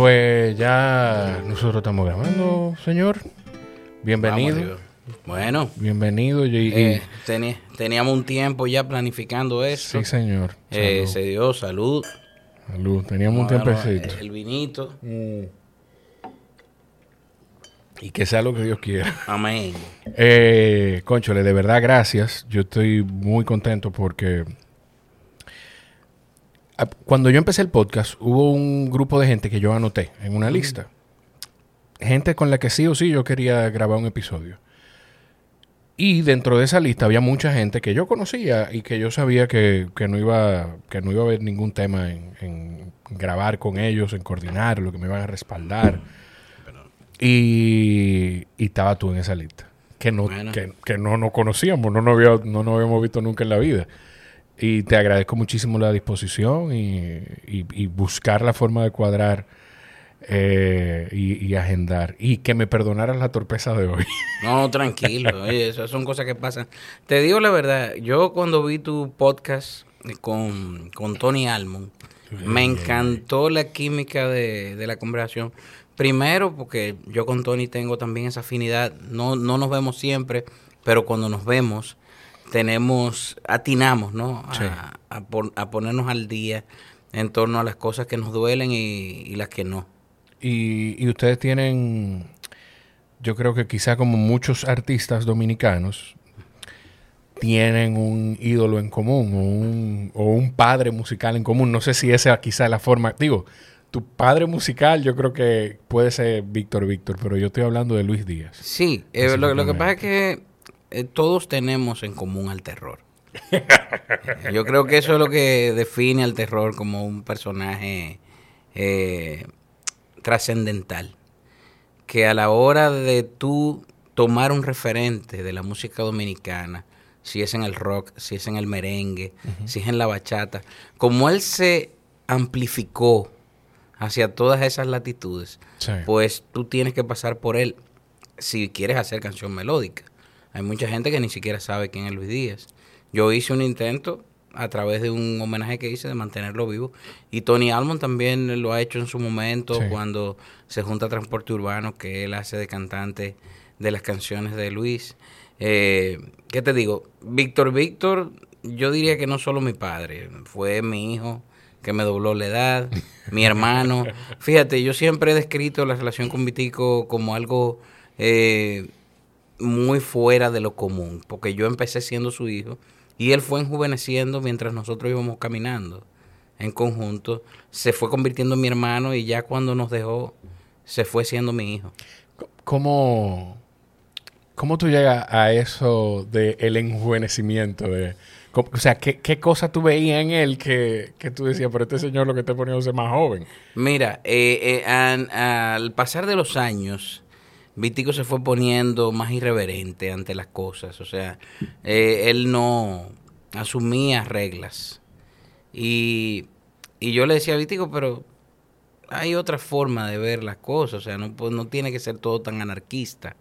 Pues ya nosotros estamos grabando, señor. Bienvenido. Vamos, bueno, Bienvenido. y- eh, teníamos un tiempo ya planificando eso. sí, señor. Eh, se dio salud. Salud. Teníamos un tiempecito. El vinito. Y que sea lo que Dios quiera. Amén. Eh, Conchole, de verdad, gracias. Yo estoy muy contento porque cuando yo empecé el podcast hubo un grupo de gente que yo anoté en una lista. Gente con la que sí o sí yo quería grabar un episodio. Y dentro de esa lista había mucha gente que yo conocía y que yo sabía que, que no, iba, que no iba a haber ningún tema en, en grabar con ellos, en coordinar, lo que me iban a respaldar. Y, y estaba tú en esa lista. Que no, Bueno. que, que no nos conocíamos, no nos, había- no nos habíamos visto nunca en la vida. Y te agradezco muchísimo la disposición y, y- y buscar la forma de cuadrar eh, y, y agendar. Y que me perdonaras la torpeza de hoy. No, tranquilo. oye, esas son cosas que pasan. Te digo la verdad, yo cuando vi tu podcast con, con Tony Almond, me encantó la química de, de la conversación. Primero, porque yo con Tony tengo también esa afinidad. No, no nos vemos siempre, pero cuando nos vemos, tenemos, atinamos, ¿no? A, Sí. a pon- a ponernos al día en torno a las cosas que nos duelen y, y las que no. Y, y ustedes tienen, yo creo que quizá como muchos artistas dominicanos, tienen un ídolo en común o un, o un padre musical en común. No sé si esa quizá es la forma. Digo, tu padre musical yo creo que puede ser Víctor Víctor, pero yo estoy hablando de Luis Díaz. Sí, eh, lo, lo que pasa es que eh, todos tenemos en común al terror. Yo creo que eso es lo que define al terror como un personaje eh, trascendental. Que a la hora de tú tomar un referente de la música dominicana, si es en el rock, si es en el merengue, si es en la bachata, como él se amplificó hacia todas esas latitudes, Sí. pues tú tienes que pasar por él si quieres hacer canción melódica. Hay mucha gente que ni siquiera sabe quién es Luis Díaz. Yo hice un intento a través de un homenaje que hice de mantenerlo vivo y Tony Almond también lo ha hecho en su momento Sí. cuando se junta a Transporte Urbano que él hace de cantante de las canciones de Luis. Eh, ¿Qué te digo? Víctor Víctor, yo diría que no solo mi padre, fue mi hijo que me dobló la edad, mi hermano. Fíjate, yo siempre he descrito la relación con Vitico como algo eh, muy fuera de lo común, porque yo empecé siendo su hijo y él fue enjuveneciendo mientras nosotros íbamos caminando en conjunto, se fue convirtiendo en mi hermano y ya cuando nos dejó se fue siendo mi hijo. ¿Cómo, cómo tú llegas a eso del el enjuvenecimiento? De, o sea, ¿qué, qué cosa tú veías en él que, que tú decías, pero este señor lo que está poniéndose más joven? Mira, eh, eh, al pasar de los años, Vitico se fue poniendo más irreverente ante las cosas. O sea, eh, él no asumía reglas. Y, y yo le decía a Vitico, pero hay otra forma de ver las cosas. O sea, no, no tiene que ser todo tan anarquista.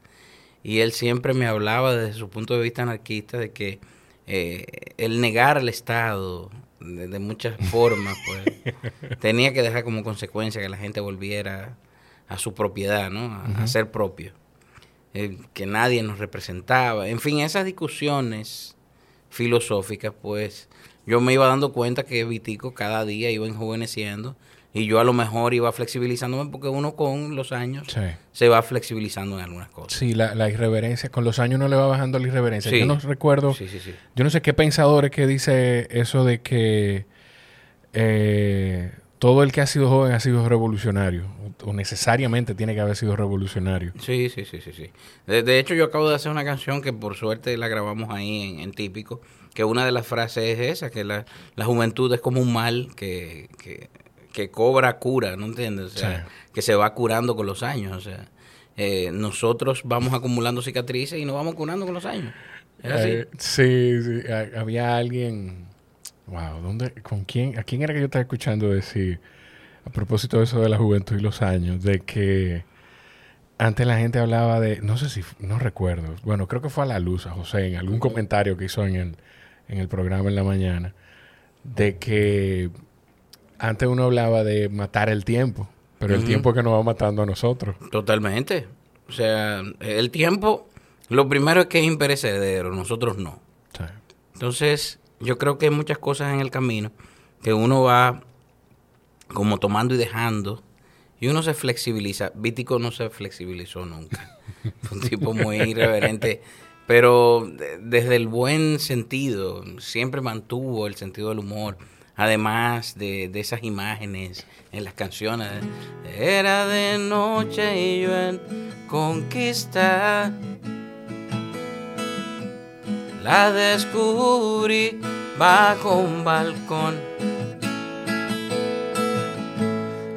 Y él siempre me hablaba desde su punto de vista anarquista de que eh, el negar al Estado de, de muchas formas, pues, tenía que dejar como consecuencia que la gente volviera a su propiedad, ¿no? A, a ser propio. Eh, que nadie nos representaba. En fin, esas discusiones filosóficas, pues, yo me iba dando cuenta que Vitico cada día iba enjuveneciendo y yo a lo mejor iba flexibilizándome porque uno con los años Sí. se va flexibilizando en algunas cosas. Sí, la, la irreverencia. Con los años no le va bajando la irreverencia. Sí. Yo no recuerdo, Sí, sí, sí. yo no sé qué pensadores que dice eso de que eh, todo el que ha sido joven ha sido revolucionario. O, necesariamente tiene que haber sido revolucionario. Sí, sí, sí, sí, sí. De, de hecho, yo acabo de hacer una canción que por suerte la grabamos ahí en, en Típico, que una de las frases es esa, que la, la juventud es como un mal que, que, que cobra cura, ¿no entiendes? O sea, Sí. que se va curando con los años, o sea, eh, nosotros vamos acumulando cicatrices y nos vamos curando con los años. Es así. Eh, sí, sí. Ha- Había alguien. Wow, ¿dónde, con quién, ¿a quién era que yo estaba escuchando decir, a propósito de eso de la juventud y los años, de que antes la gente hablaba de, no sé si, no recuerdo, bueno, creo que fue a la luz, a José, en algún comentario que hizo en el, en el programa en la mañana, de que antes uno hablaba de matar el tiempo. Pero el tiempo que nos va matando a nosotros. Totalmente. O sea, el tiempo, lo primero es que es imperecedero, nosotros no. Entonces, yo creo que hay muchas cosas en el camino que uno va como tomando y dejando y uno se flexibiliza. Vítico no se flexibilizó nunca. Fue un tipo muy irreverente, pero desde el buen sentido, siempre mantuvo el sentido del humor. Además de, de esas imágenes en las canciones. Era de noche y yo en conquista. La descubrí bajo un balcón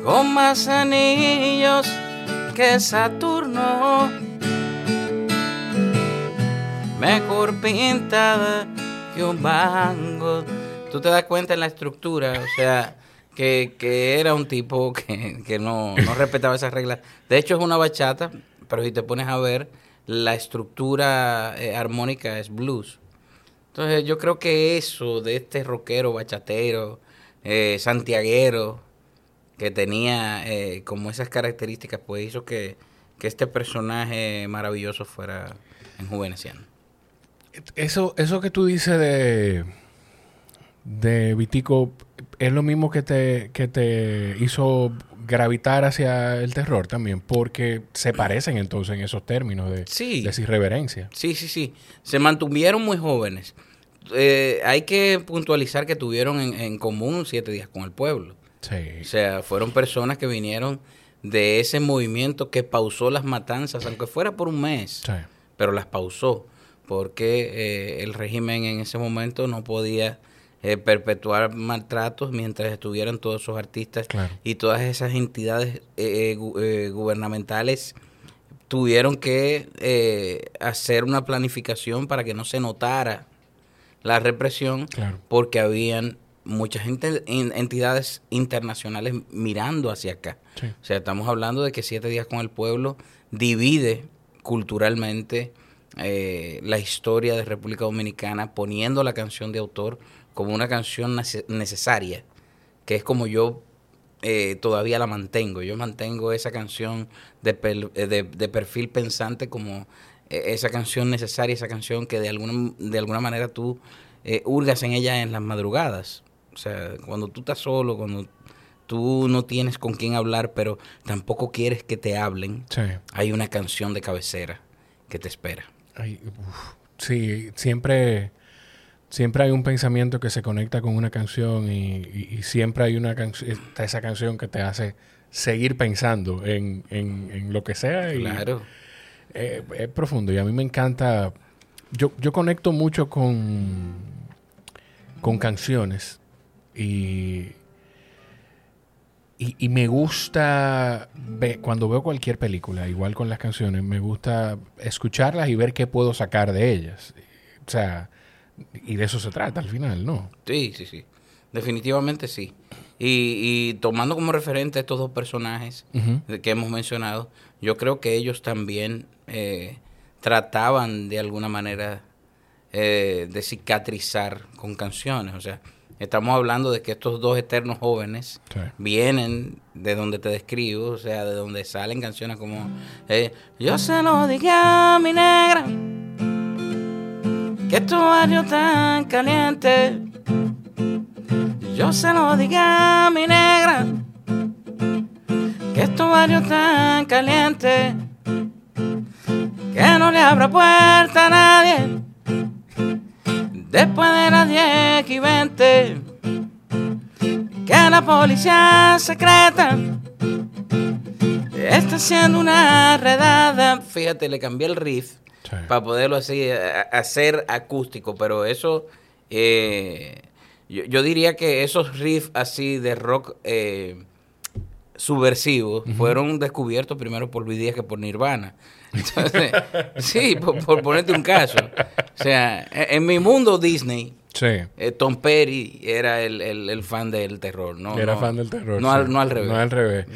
con más anillos que Saturno, mejor pintada que un mango. Tú te das cuenta en la estructura, o sea, que, era un tipo que, no, respetaba esas reglas. De hecho, es una bachata, pero si te pones a ver, la estructura eh, armónica es blues. Entonces, yo creo que eso de este rockero, bachatero, eh, santiaguero, que tenía eh, como esas características, pues hizo que, este personaje maravilloso fuera enjuveneciendo. Eso, eso que tú dices de, de Vitico, ¿es lo mismo que te, que te hizo gravitar hacia el terror también? Porque se parecen entonces en esos términos de, sí. de irreverencia. Sí, sí, sí. Se mantuvieron muy jóvenes. Eh, hay que puntualizar que tuvieron en, en común siete días con el pueblo. O sea, fueron personas que vinieron de ese movimiento que pausó las matanzas, aunque fuera por un mes, pero las pausó, porque eh, el régimen en ese momento no podía eh, perpetuar maltratos mientras estuvieran todos esos artistas y todas esas entidades eh, gubernamentales tuvieron que hacer una planificación para que no se notara la represión, porque habían muchas entidades internacionales mirando hacia acá. O sea, estamos hablando de que Siete Días con el Pueblo divide culturalmente eh, la historia de República Dominicana, poniendo la canción de autor como una canción necesaria, que es como yo eh, todavía la mantengo. Yo mantengo esa canción de, de, de perfil pensante como eh, esa canción necesaria, esa canción que de alguna, de alguna manera tú hurgas en ella en las madrugadas. O sea, cuando tú estás solo, cuando tú no tienes con quién hablar, pero tampoco quieres que te hablen, hay una canción de cabecera que te espera. sí, siempre, siempre hay un pensamiento que se conecta con una canción y, siempre hay una canción, esa canción que te hace seguir pensando en, lo que sea. claro. Eh, es profundo y a mí me encanta. Yo, yo conecto mucho con, con canciones y, y, me gusta, cuando veo cualquier película, igual con las canciones, me gusta escucharlas y ver qué puedo sacar de ellas. O sea, y de eso se trata al final, ¿no? Sí, sí, sí. Definitivamente sí. Y, tomando como referente estos dos personajes que hemos mencionado, yo creo que ellos también eh, trataban de alguna manera eh, de cicatrizar con canciones. O sea, Estamos hablando de que estos dos eternos jóvenes vienen de donde te describo, o sea, de donde salen canciones como eh, Yo se lo dije a mi negra, que tu barrio tan caliente. Yo se lo dije a mi negra, que tu barrio tan caliente, que no le abra puerta a nadie después de las 10 y 20, que la policía secreta está haciendo una redada. Fíjate, le cambié el riff para poderlo así eh, hacer acústico, pero eso, eh, yo, diría que esos riffs así de rock eh, subversivos fueron descubiertos primero por Luis Díaz que por Nirvana. Entonces, sí, por, ponerte un caso. O sea, en, mi mundo Disney, eh, Tom Perry era el, fan del terror, ¿no? Era fan del terror. No, al, no al revés. No al revés.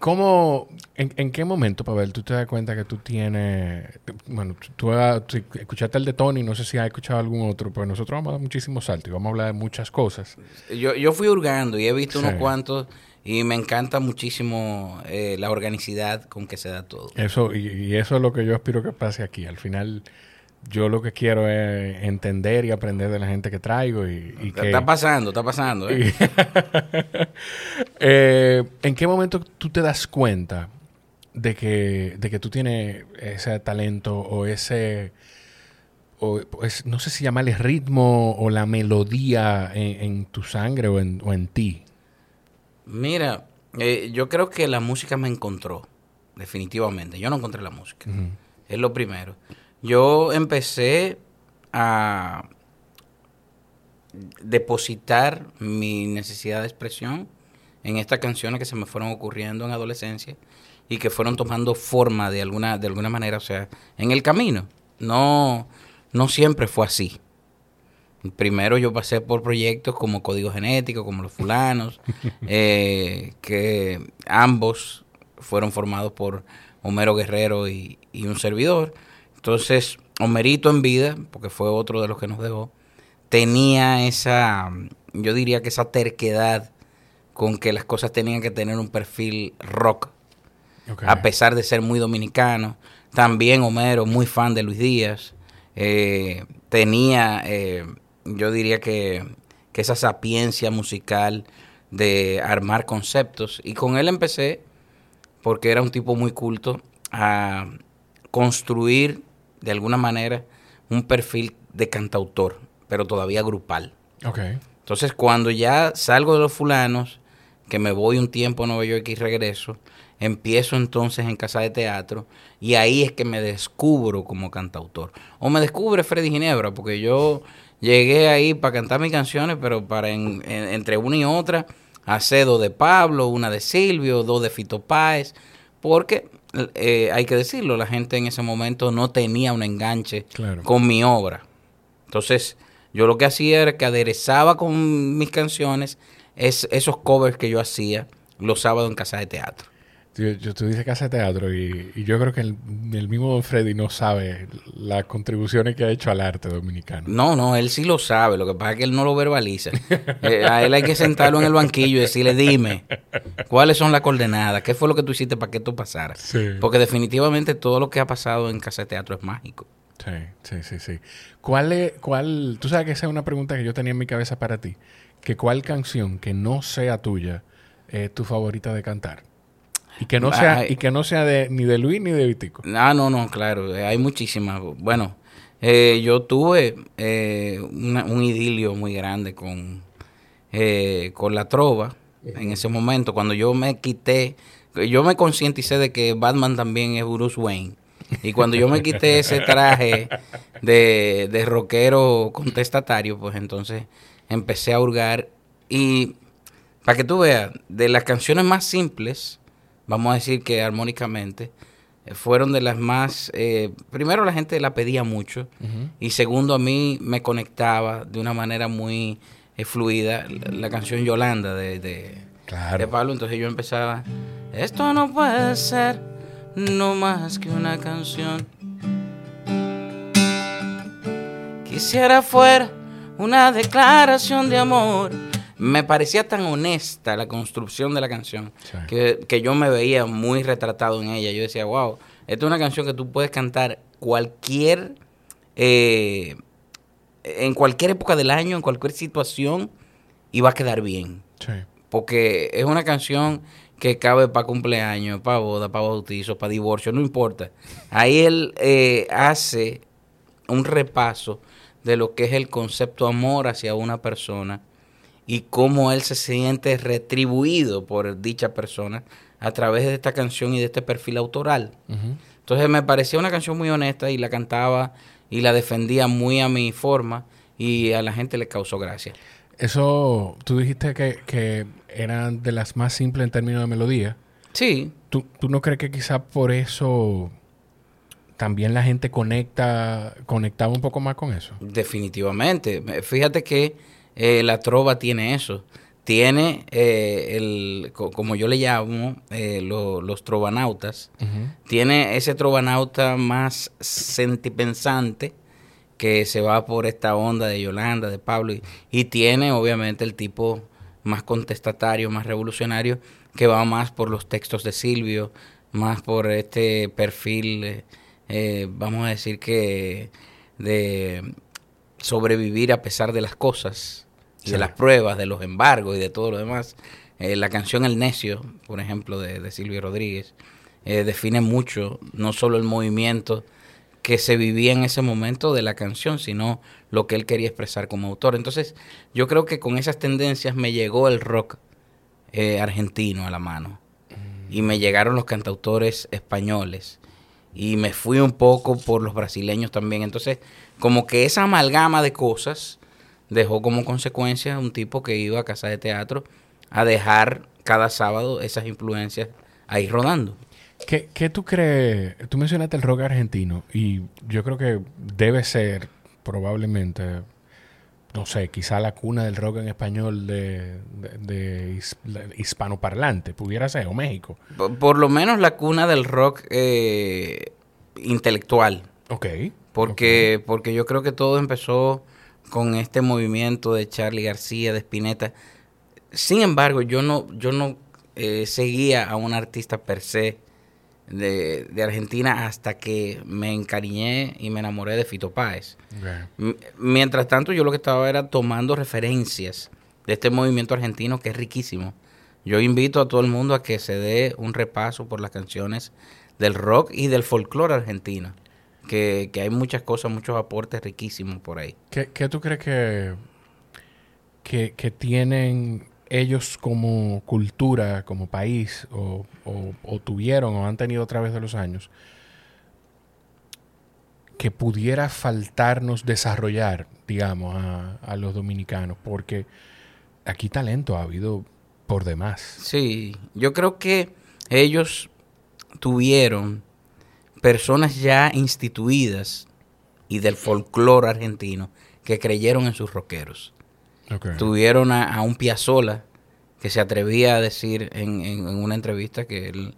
¿Cómo, en, qué momento, Pavel, tú te das cuenta que tú tienes... Bueno, tú, escuchaste el de Tony, no sé si has escuchado algún otro, pero nosotros vamos a dar muchísimos saltos y vamos a hablar de muchas cosas. Yo, yo fui hurgando y he visto unos cuantos y me encanta muchísimo eh, la organicidad con que se da todo. Eso, y, y eso es lo que yo aspiro que pase aquí. Al final, yo lo que quiero es entender y aprender de la gente que traigo y, y que... Está pasando, está pasando. ¿eh? Eh, ¿En qué momento tú te das cuenta de que, de que tú tienes ese talento o ese... O, es- no sé si llamarle ritmo o la melodía en, en tu sangre o en, o en ti. Mira, eh, yo creo que la música me encontró, definitivamente. Yo no encontré la música. Es lo primero. Yo empecé a depositar mi necesidad de expresión en estas canciones que se me fueron ocurriendo en adolescencia y que fueron tomando forma de alguna de alguna manera, o sea, en el camino. No no siempre fue así. Primero yo pasé por proyectos como Código Genético, como Los Fulanos, eh, que ambos fueron formados por Homero Guerrero y, y un servidor. Entonces, Homerito en vida, porque fue otro de los que nos dejó, tenía esa, yo diría que esa terquedad con que las cosas tenían que tener un perfil rock, a pesar de ser muy dominicano. También Homero, muy fan de Luis Díaz, eh, tenía, eh, yo diría que, que esa sapiencia musical de armar conceptos. Y con él empecé, porque era un tipo muy culto, a construir de alguna manera un perfil de cantautor, pero todavía grupal. Entonces, cuando ya salgo de los fulanos, que me voy un tiempo a Nueva York y regreso, empiezo entonces en casa de teatro y ahí es que me descubro como cantautor. O me descubre Freddy Ginebra, porque yo llegué ahí para cantar mis canciones, pero para en- en- entre una y otra, hacer dos de Pablo, una de Silvio, dos de Fito Páez, porque eh, hay que decirlo, la gente en ese momento no tenía un enganche Claro. con mi obra. Entonces, yo lo que hacía era que aderezaba con mis canciones es, esos covers que yo hacía los sábados en casa de teatro. Yo, yo- tú dices casa de teatro y, y yo creo que el, el mismo Don Freddy no sabe las contribuciones que ha hecho al arte dominicano. No, no, él sí lo sabe, lo que pasa es que él no lo verbaliza. Eh, a él hay que sentarlo en el banquillo y decirle, dime, ¿cuáles son las coordenadas? ¿Qué fue lo que tú hiciste para que esto pasara? Sí. Porque definitivamente todo lo que ha pasado en casa de teatro es mágico. Sí, sí, sí, sí. ¿Cuál es, cuál, tú sabes que esa es una pregunta que yo tenía en mi cabeza para ti, que cuál canción que no sea tuya es tu favorita de cantar? Y que no sea, Ay. y que no sea de, ni de Luis ni de Vitico. Ah, no, no, claro, eh, hay muchísimas. Bueno, eh, yo tuve eh, una- un idilio muy grande con, eh, con la trova en ese momento, cuando yo me quité, yo me concienticé de que Batman también es Bruce Wayne. Y cuando yo me quité ese traje de, de rockero contestatario, pues entonces empecé a hurgar. Y para que tú veas, de las canciones más simples, vamos a decir que armónicamente, eh, fueron de las más... eh, primero la gente la pedía mucho y segundo a mí me conectaba de una manera muy eh, fluida la, la canción Yolanda de, de, de. Pablo. Entonces yo empezaba, esto no puede ser no más que una canción. Quisiera fuera una declaración de amor. Me parecía tan honesta la construcción de la canción Sí. que, que yo me veía muy retratado en ella. Yo decía, wow, esta es una canción que tú puedes cantar cualquier, eh, en cualquier época del año, en cualquier situación, y va a quedar bien. Sí. Porque es una canción que cabe para cumpleaños, para boda, para bautizo, para divorcio, no importa. Ahí él eh, hace un repaso de lo que es el concepto amor hacia una persona y cómo él se siente retribuido por dicha persona a través de esta canción y de este perfil autoral. Entonces me parecía una canción muy honesta y la cantaba y la defendía muy a mi forma y a la gente le causó gracia. Eso, tú dijiste que, que eran de las más simples en términos de melodía. Sí, ¿Tú, ¿Tú no crees que quizá por eso también la gente conecta, conectaba un poco más con eso? Definitivamente. Fíjate que eh, la trova tiene eso. Tiene eh, el, co- como yo le llamo, eh, lo- los trovanautas. Tiene ese trovanauta más sentipensante que se va por esta onda de Yolanda, de Pablo. Y, y tiene obviamente el tipo más contestatario, más revolucionario, que va más por los textos de Silvio, más por este perfil, eh, eh, vamos a decir que de sobrevivir a pesar de las cosas, de las pruebas, de los embargos y de todo lo demás. Eh, la canción El Necio, por ejemplo, de, de Silvio Rodríguez, define mucho no solo el movimiento que se vivía en ese momento de la canción, sino lo que él quería expresar como autor. Entonces, yo creo que con esas tendencias me llegó el rock argentino a la mano y me llegaron los cantautores españoles y me fui un poco por los brasileños también. Entonces, como que esa amalgama de cosas dejó como consecuencia un tipo que iba a casa de teatro a dejar cada sábado esas influencias ahí rodando. ¿Qué, ¿Qué, tú crees? Tú mencionaste el rock argentino y yo creo que debe ser probablemente no sé, quizá la cuna del rock en español de, de, hispanoparlante, pudiera ser, o México. Por, lo menos la cuna del rock eh, intelectual. Ok. Porque, porque yo creo que todo empezó con este movimiento de Charlie García, de Spinetta. Sin embargo, yo no, yo no eh, seguía a un artista per se de, de, Argentina hasta que me encariñé y me enamoré de Fito Páez. Mientras tanto, yo lo que estaba era tomando referencias de este movimiento argentino que es riquísimo. Yo invito a todo el mundo a que se dé un repaso por las canciones del rock y del folclore argentino. Que, que hay muchas cosas, muchos aportes riquísimos por ahí. ¿Qué, qué tú crees que, que, que tienen ellos como cultura, como país, o, tuvieron o han tenido a través de los años, que pudiera faltarnos desarrollar, digamos, a, los dominicanos, porque aquí talento ha habido por demás. Sí, yo creo que ellos tuvieron personas ya instituidas y del folclore argentino que creyeron en sus rockeros. Tuvieron a, un Piazzola que se atrevía a decir en, una entrevista que él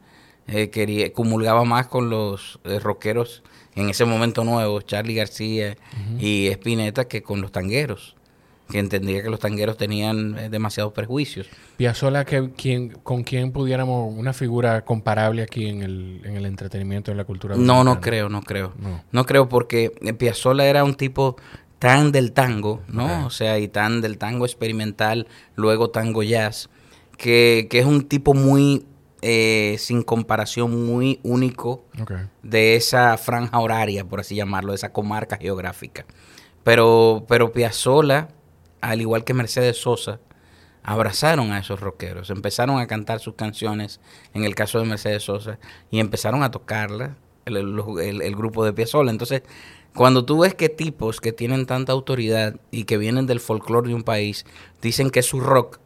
eh, quería, comulgaba más con los eh, rockeros en ese momento nuevo, Charlie García y Spinetta, que con los tangueros que entendía que los tangueros tenían eh, demasiados prejuicios. Piazzolla, que, quien, ¿con quién pudiéramos una figura comparable aquí en el, en el entretenimiento, en la cultura? No, no creo, no creo. No. no creo porque Piazzolla era un tipo tan del tango, ¿no? O sea, y tan del tango experimental, luego tango jazz, que, es un tipo muy, eh, sin comparación, muy único de esa franja horaria, por así llamarlo, de esa comarca geográfica. Pero, pero Piazzolla, al igual que Mercedes Sosa, abrazaron a esos rockeros, empezaron a cantar sus canciones, en el caso de Mercedes Sosa, y empezaron a tocarla el, el grupo de Piazzolla. Entonces, cuando tú ves que tipos que tienen tanta autoridad y que vienen del folclore de un país dicen que es su rock,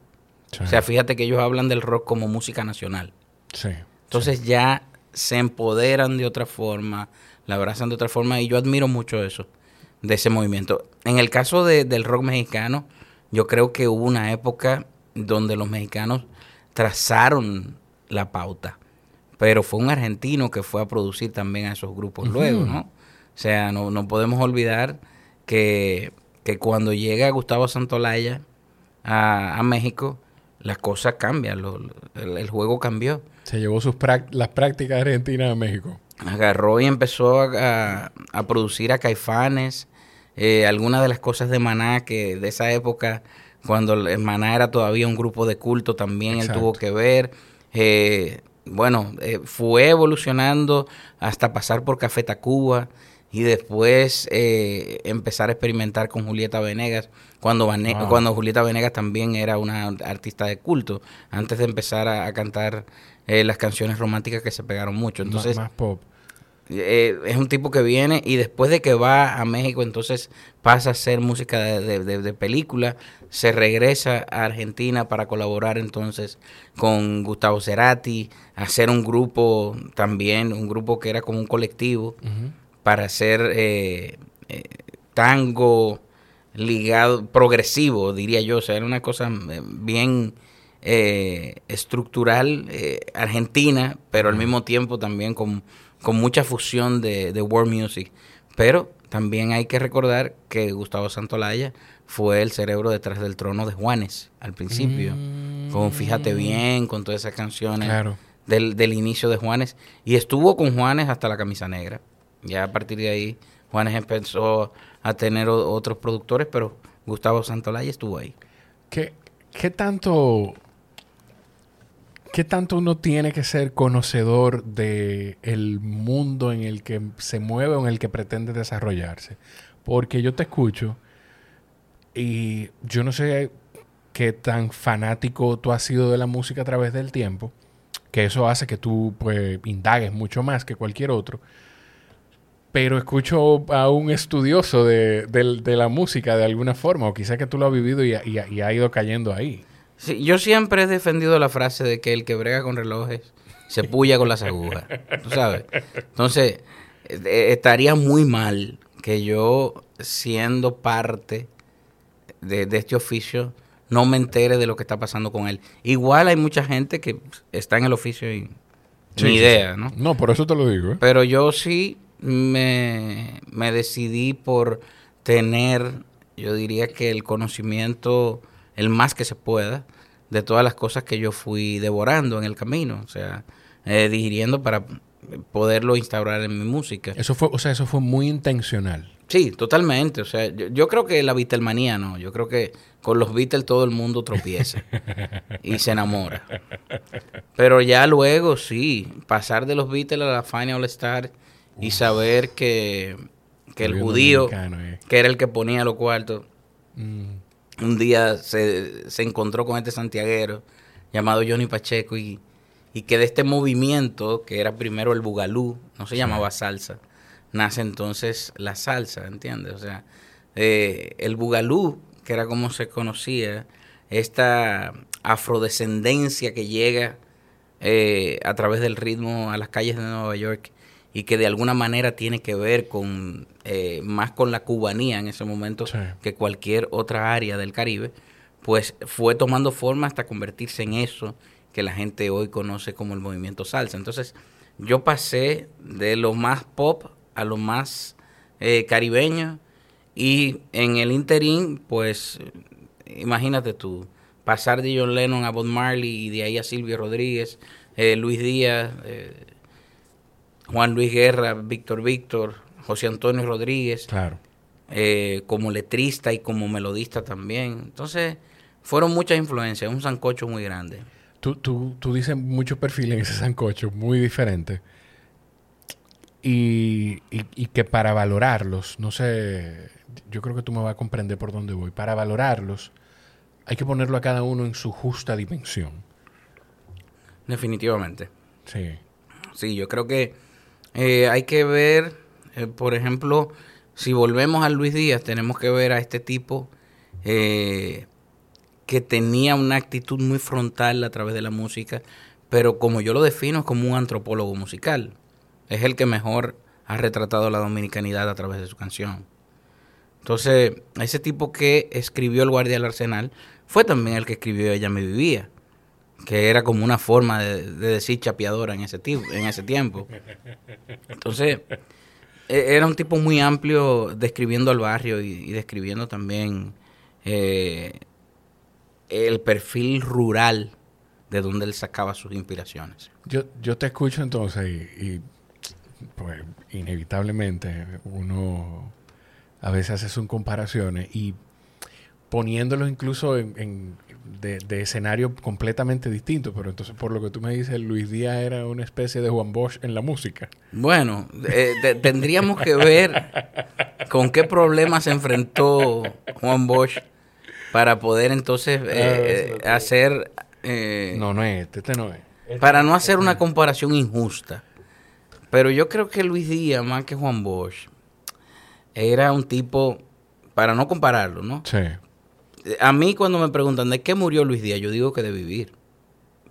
o sea, fíjate que ellos hablan del rock como música nacional. Sí. Entonces ya se empoderan de otra forma, la abrazan de otra forma y yo admiro mucho eso, de ese movimiento. En el caso del rock mexicano, yo creo que hubo una época donde los mexicanos trazaron la pauta, pero fue un argentino que fue a producir también a esos grupos luego, ¿no? O sea, no, no podemos olvidar que, cuando llega Gustavo Santolaya a, a México, las cosas cambian, el, juego cambió. Se llevó sus las prácticas argentinas a México. Agarró y empezó a, producir a Caifanes, eh, algunas de las cosas de Maná, que de esa época, cuando Maná era todavía un grupo de culto, también él tuvo que ver. Eh, bueno, eh, fue evolucionando hasta pasar por Café Tacuba y después eh, empezar a experimentar con Julieta Venegas, cuando, cuando Julieta Venegas también era una artista de culto, antes de empezar a, cantar eh, las canciones románticas que se pegaron mucho. Entonces, más, pop. Eh, es un tipo que viene y después de que va a México, entonces pasa a hacer música de, de, película, se regresa a Argentina para colaborar entonces con Gustavo Cerati, hacer un grupo también, un grupo que era como un colectivo para hacer eh, eh, tango ligado, progresivo, diría yo. O sea, era una cosa eh, estructural, pero al mismo tiempo también con, mucha fusión de, world music. Pero también hay que recordar que Gustavo Santolaya fue el cerebro detrás del trono de Juanes al principio. Mm. Con Fíjate bien, con todas esas canciones Claro. del, del inicio de Juanes. Y estuvo con Juanes hasta la camisa negra. Ya a partir de ahí, Juanes empezó a tener otros productores, pero Gustavo Santolaya estuvo ahí. ¿Qué, qué tanto... ¿Qué tanto uno tiene que ser conocedor de el mundo en el que se mueve o en el que pretende desarrollarse? Porque yo te escucho y yo no sé qué tan fanático tú has sido de la música a través del tiempo, que eso hace que tú pues indagues mucho más que cualquier otro. Pero escucho a un estudioso de, del- de la música de alguna forma, o quizá que tú lo has vivido y, y ha ido cayendo ahí. Sí, yo siempre he defendido la frase de que el que brega con relojes se puya con las agujas. ¿Tú sabes? Entonces, eh, eh, estaría muy mal que yo, siendo parte de, de este oficio, no me entere de lo que está pasando con él. Igual hay mucha gente que está en el oficio y Sí, ni idea, sí. ¿no? No, por eso te lo digo. ¿eh? Pero yo sí me, me decidí por tener, yo diría que el conocimiento, el más que se pueda, de todas las cosas que yo fui devorando en el camino, o sea, eh, digiriendo para poderlo instaurar en mi música. Eso fue, o sea, eso fue muy intencional. Sí, totalmente. O sea, yo, yo creo que la Beatlemanía no. Yo creo que con los Beatles todo el mundo tropieza y se enamora. Pero ya luego sí, pasar de los Beatles a la Final Star y saber que, que el judío, eh. que era el que ponía los cuartos, Mm. Un día se, se encontró con este santiaguero llamado Johnny Pacheco y, y que de este movimiento, que era primero el bugalú, no se llamaba salsa, nace entonces la salsa, ¿entiendes? O sea, eh, el bugalú, que era como se conocía, esta afrodescendencia que llega eh, a través del ritmo a las calles de Nueva York y que de alguna manera tiene que ver con eh, más con la cubanía en ese momento Sí. que cualquier otra área del Caribe, pues fue tomando forma hasta convertirse en eso que la gente hoy conoce como el movimiento salsa. Entonces, yo pasé de lo más pop a lo más eh, caribeño y en el interín, pues, imagínate tú, pasar de John Lennon a Bob Marley y de ahí a Silvio Rodríguez, eh, Luis Díaz, eh, Juan Luis Guerra, Víctor Víctor, José Antonio Rodríguez, Claro. eh, como letrista y como melodista también. Entonces, fueron muchas influencias, un sancocho muy grande. Tú, tú, tú dices muchos perfiles en ese sancocho, muy diferentes. Y, y, y que para valorarlos, no sé, yo creo que tú me vas a comprender por dónde voy. Para valorarlos, hay que ponerlo a cada uno en su justa dimensión. Definitivamente. Sí. Sí, yo creo que eh, hay que ver, eh, por ejemplo, si volvemos a Luis Díaz, tenemos que ver a este tipo eh, que tenía una actitud muy frontal a través de la música, pero como yo lo defino, es como un antropólogo musical. Es el que mejor ha retratado la dominicanidad a través de su canción. Entonces, ese tipo que escribió El Guardia del Arsenal fue también el que escribió Ella me vivía, que era como una forma de, de decir chapeadora en ese, tipo, en ese tiempo. Entonces, e- era un tipo muy amplio describiendo al barrio y, describiendo también eh, el perfil rural de donde él sacaba sus inspiraciones. Yo, yo te escucho entonces y, y, pues inevitablemente uno a veces hace sus comparaciones y poniéndolo incluso en, en- de, de escenario completamente distinto, pero entonces por lo que tú me dices, Luis Díaz era una especie de Juan Bosch en la música. Bueno, eh, te- tendríamos que ver con qué problemas se enfrentó Juan Bosch para poder entonces eh, eh, hacer... No, no es este, este no es. para no hacer una comparación injusta. Pero yo creo que Luis Díaz, más que Juan Bosch, era un tipo, para no compararlo, ¿no? Sí, A mí cuando me preguntan de qué murió Luis Díaz, yo digo que de vivir.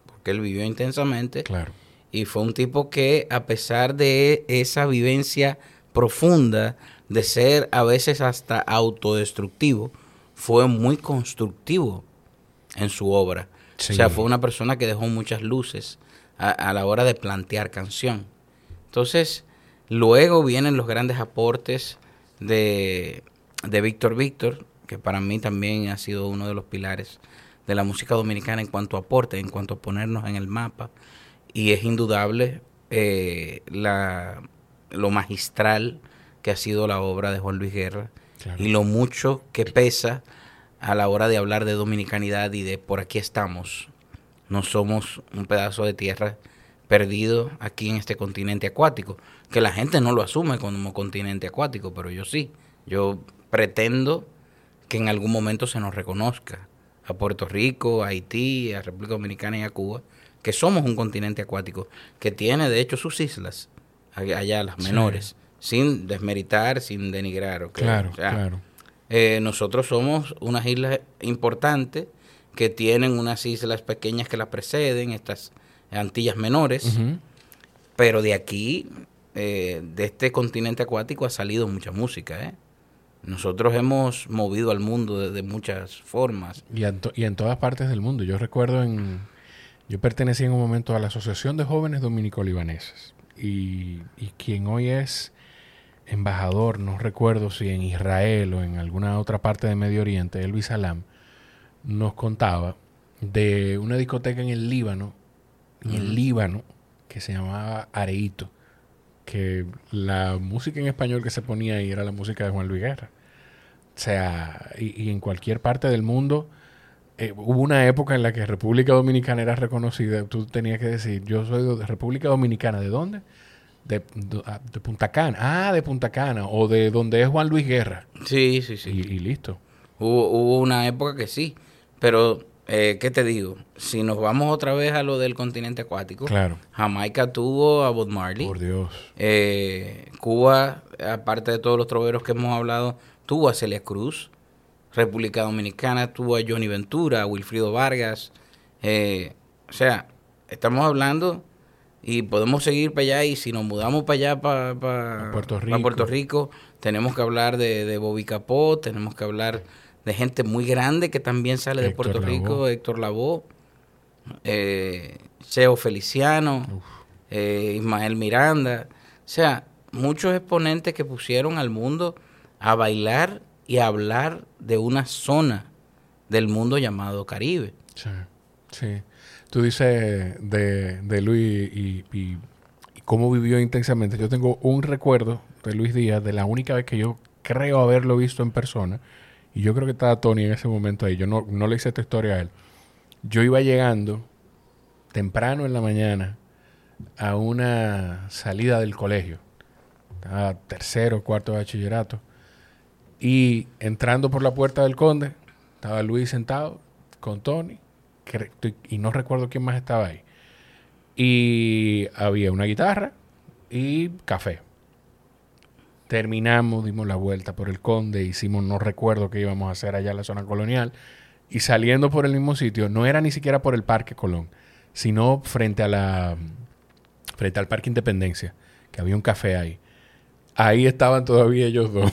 Porque él vivió intensamente claro. y fue un tipo que a pesar de esa vivencia profunda, de ser a veces hasta autodestructivo, fue muy constructivo en su obra. Sí. O sea, fue una persona que dejó muchas luces a, a la hora de plantear canción. Entonces, luego vienen los grandes aportes de, de Víctor Víctor, que para mí también ha sido uno de los pilares de la música dominicana en cuanto a aporte, en cuanto a ponernos en el mapa. Y es indudable eh, la, lo magistral que ha sido la obra de Juan Luis Guerra Claro. y lo mucho que pesa a la hora de hablar de dominicanidad y de por aquí estamos. No somos un pedazo de tierra perdido aquí en este continente acuático, que la gente no lo asume como continente acuático, pero yo sí. Yo pretendo que en algún momento se nos reconozca a Puerto Rico, a Haití, a República Dominicana y a Cuba, que somos un continente acuático, que tiene de hecho sus islas, allá las Sí. menores, sin desmeritar, sin denigrar. ¿ok? Claro, O sea, claro. eh, nosotros somos unas islas importantes que tienen unas islas pequeñas que las preceden, estas Antillas menores, pero de aquí, eh, de este continente acuático, ha salido mucha música. ¿eh? Nosotros hemos movido al mundo de, de muchas formas. Y, en to- y en todas partes del mundo. Yo recuerdo en... Yo pertenecí en un momento a la Asociación de Jóvenes Dominico-Libaneses. Y, y quien hoy es embajador, no recuerdo si en Israel o en alguna otra parte de Medio Oriente, Elvis Salam, nos contaba de una discoteca en el Líbano, en el. Líbano, que se llamaba Areito, que la música en español que se ponía ahí era la música de Juan Luis Guerra. O sea, y, y en cualquier parte del mundo, eh, hubo una época en la que República Dominicana era reconocida. Tú tenías que decir, yo soy de República Dominicana. ¿De dónde? De, de- ah, de Punta Cana. Ah, de Punta Cana. O de donde es Juan Luis Guerra. Sí, sí, sí. Y, y listo. Hubo, hubo una época que sí, pero eh, ¿qué te digo? Si nos vamos otra vez a lo del continente acuático, Claro. Jamaica tuvo a Bob Marley. Por Dios. Eh, Cuba, aparte de todos los troveros que hemos hablado, tuvo a Celia Cruz. República Dominicana tuvo a Johnny Ventura, a Wilfrido Vargas. Eh, o sea, estamos hablando y podemos seguir para allá y si nos mudamos para allá, para, A Puerto Rico. Puerto Rico, tenemos que hablar de, de Bobby Capó, tenemos que hablar de gente muy grande que también sale de Puerto Rico. Héctor Lavoe, eh, Cheo Feliciano, eh, Ismael Miranda, o sea, muchos exponentes que pusieron al mundo a bailar y a hablar de una zona del mundo llamado Caribe. Sí. Sí. Tú dices de, de Luis y, y- y cómo vivió intensamente. Yo tengo un recuerdo de Luis Díaz de la única vez que yo creo haberlo visto en persona. Y yo creo que estaba Tony en ese momento ahí. Yo no, no le hice esta historia a él. Yo iba llegando temprano en la mañana a una salida del colegio. Estaba tercero, cuarto de bachillerato. Y entrando por la puerta del conde, estaba Luis sentado con Tony. estoy- Y no recuerdo quién más estaba ahí. Y había una guitarra y café. Terminamos, dimos la vuelta por el conde, hicimos, no recuerdo qué íbamos a hacer allá en la zona colonial. Y saliendo por el mismo sitio, no era ni siquiera por el Parque Colón, sino frente a la frente al Parque Independencia, que había un café ahí. Ahí estaban todavía ellos dos.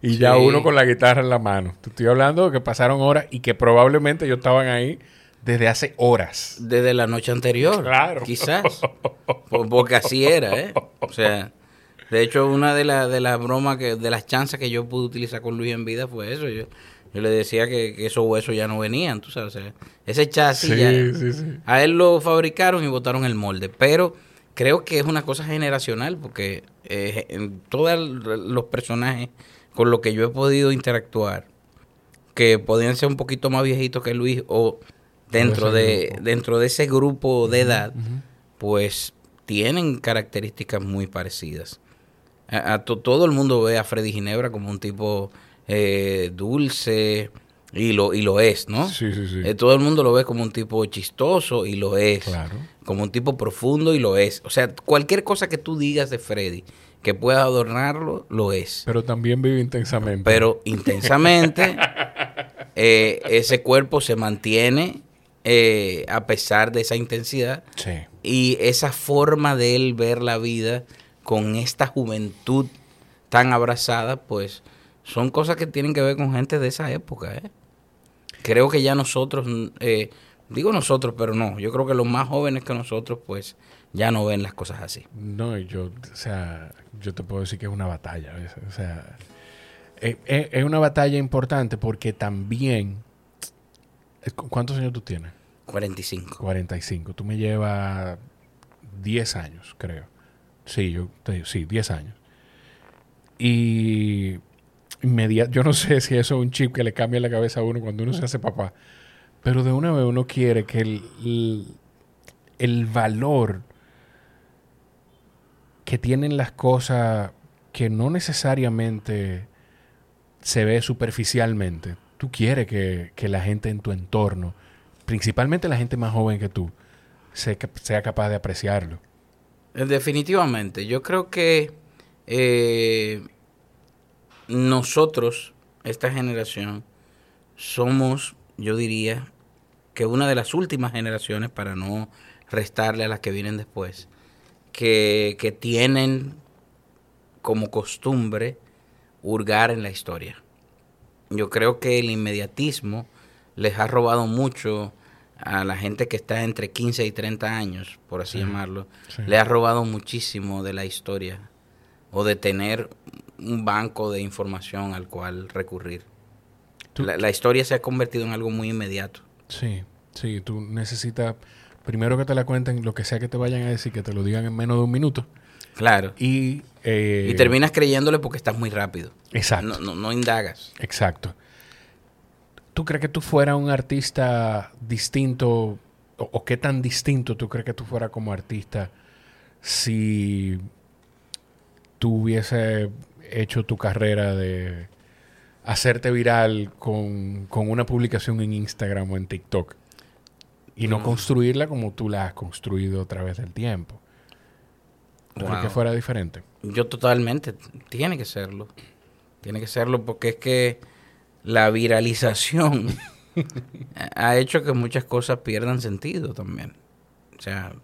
Y ya uno con la guitarra en la mano. Te estoy hablando de que pasaron horas y que probablemente ellos estaban ahí desde hace horas. Desde la noche anterior. Claro. Quizás. Por- Porque así era, ¿eh? O sea, de hecho, una de las de las bromas, que, de las chances que yo pude utilizar con Luis en vida fue eso. Yo, yo le decía que, que esos huesos ya no venían, tú sabes. o sea, ese chasis Sí, ya. sí, sí. A él lo fabricaron y botaron el molde. Pero creo que es una cosa generacional porque eh, en todos los personajes con los que yo he podido interactuar, que podían ser un poquito más viejitos que Luis o dentro de, grupo. dentro de ese grupo de edad, pues tienen características muy parecidas. A, a to- todo el mundo ve a Freddy Ginebra como un tipo eh, dulce y lo, y lo es, ¿no? Sí, sí, sí. Eh, todo el mundo lo ve como un tipo chistoso y lo es. Claro. Como un tipo profundo y lo es. O sea, cualquier cosa que tú digas de Freddy que pueda adornarlo, lo es. Pero también vive intensamente. Pero intensamente, eh, ese cuerpo se mantiene eh, a pesar de esa intensidad Sí. y esa forma de él ver la vida con esta juventud tan abrazada, pues son cosas que tienen que ver con gente de esa época. ¿eh? Creo que ya nosotros, eh, digo nosotros, pero no, yo creo que los más jóvenes que nosotros, pues ya no ven las cosas así. No, yo, o sea, yo te puedo decir que es una batalla. ¿ves? O sea, eh, eh, es una batalla importante porque también... ¿cu- ¿Cuántos años tú tienes? 45. 45. Tú me llevas 10 años, creo. Sí, yo sí, 10 años. Y inmedia- yo no sé si eso es un chip que le cambia la cabeza a uno cuando uno se hace papá. Pero de una vez uno quiere que el, el, el valor que tienen las cosas que no necesariamente se ve superficialmente. Tú quieres que, que la gente en tu entorno, principalmente la gente más joven que tú, se- sea capaz de apreciarlo. Eh, Definitivamente, yo creo que eh, nosotros, esta generación, somos, yo diría, que una de las últimas generaciones, para no restarle a las que vienen después, que, que tienen como costumbre hurgar en la historia. Yo creo que el inmediatismo les ha robado mucho a la gente que está entre 15 y 30 años, por así Sí, llamarlo, sí. le ha robado muchísimo de la historia o de tener un banco de información al cual recurrir. La historia se ha convertido en algo muy inmediato. Sí, sí, tú necesitas primero que te la cuenten, lo que sea que te vayan a decir, que te lo digan en menos de un minuto. Claro. Y, eh, Y terminas creyéndole porque estás muy rápido. Exacto. No, no, no indagas. Exacto. ¿Tú crees que tú fueras un artista distinto o, o qué tan distinto tú crees que tú fueras como artista si tú hubiese hecho tu carrera de hacerte viral con, con una publicación en Instagram o en TikTok y no Mm. construirla como tú la has construido a través del tiempo? ¿Tú crees que fuera diferente? Yo totalmente, tiene que serlo. Tiene que serlo porque es que la viralización ha hecho que muchas cosas pierdan sentido también. O sea,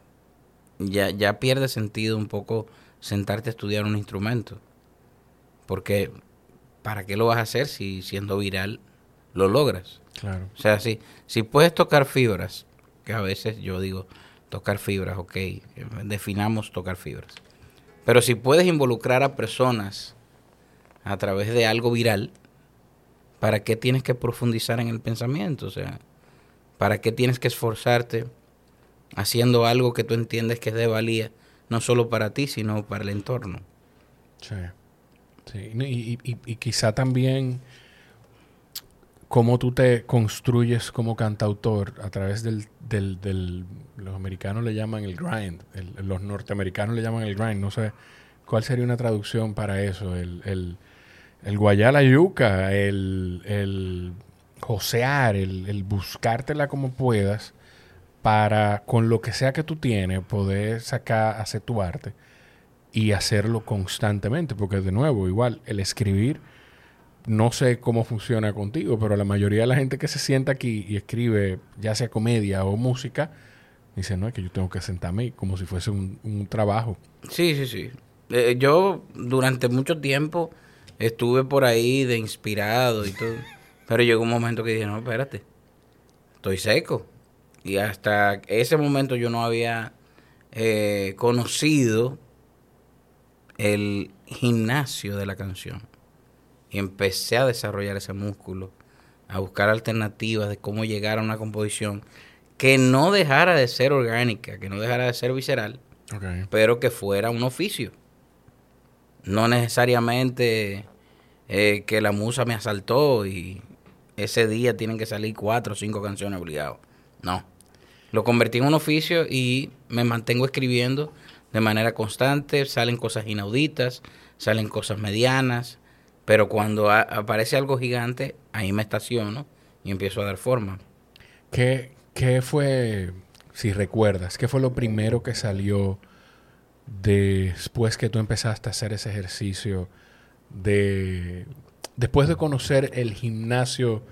ya, ya pierde sentido un poco sentarte a estudiar un instrumento. Porque, ¿para qué lo vas a hacer si siendo viral lo logras? Claro. O sea, si, si puedes tocar fibras, que a veces yo digo, tocar fibras, ok, eh, definamos tocar fibras. Pero si puedes involucrar a personas a través de algo viral, ¿para qué tienes que profundizar en el pensamiento? O sea, ¿para qué tienes que esforzarte haciendo algo que tú entiendes que es de valía, no solo para ti, sino para el entorno? Sí. Sí. Y, y- y- quizá también cómo tú te construyes como cantautor a través del, del, del- los americanos le llaman el grind, los norteamericanos le llaman el grind, no sé cuál sería una traducción para eso, el, el guayar la yuca, el, el josear, el, el buscártela como puedas para con lo que sea que tú tienes poder sacar, hacer tu arte y hacerlo constantemente, porque de nuevo, igual, el escribir, no sé cómo funciona contigo, pero la mayoría de la gente que se sienta aquí y escribe, ya sea comedia o música, dice, no, es que yo tengo que sentarme como si fuese un, un trabajo. Sí, sí, sí. Eh, yo durante mucho tiempo estuve por ahí de inspirado y todo. Pero llegó un momento que dije, no, espérate, estoy seco. Y hasta ese momento yo no había eh, conocido el gimnasio de la canción. Y empecé a desarrollar ese músculo, a buscar alternativas de cómo llegar a una composición que no dejara de ser orgánica, que no dejara de ser visceral, pero que fuera un oficio. No necesariamente eh, que la musa me asaltó y ese día tienen que salir cuatro o cinco canciones obligados. No. Lo convertí en un oficio y me mantengo escribiendo de manera constante. Salen cosas inauditas, salen cosas medianas, pero cuando aparece algo gigante, ahí me estaciono y empiezo a dar forma. ¿Qué, ¿Qué fue, si recuerdas, qué fue lo primero que salió después que tú empezaste a hacer ese ejercicio de... Después de conocer el gimnasio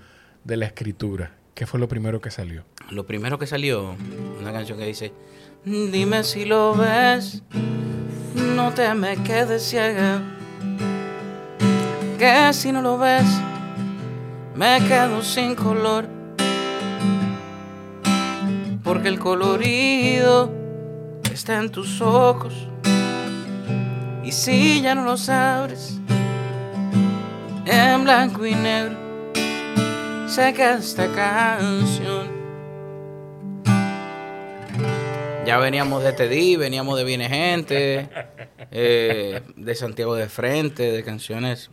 de la escritura, ¿qué fue lo primero que salió? Lo primero que salió, una canción que dice, dime si lo ves, no te me quedes ciega, que si no lo ves, me quedo sin color, porque el colorido está en tus ojos, y si ya no los abres, en blanco y negro. Que esta canción. Ya veníamos de Teddy, veníamos de Viene Gente, eh, de Santiago de Frente, de canciones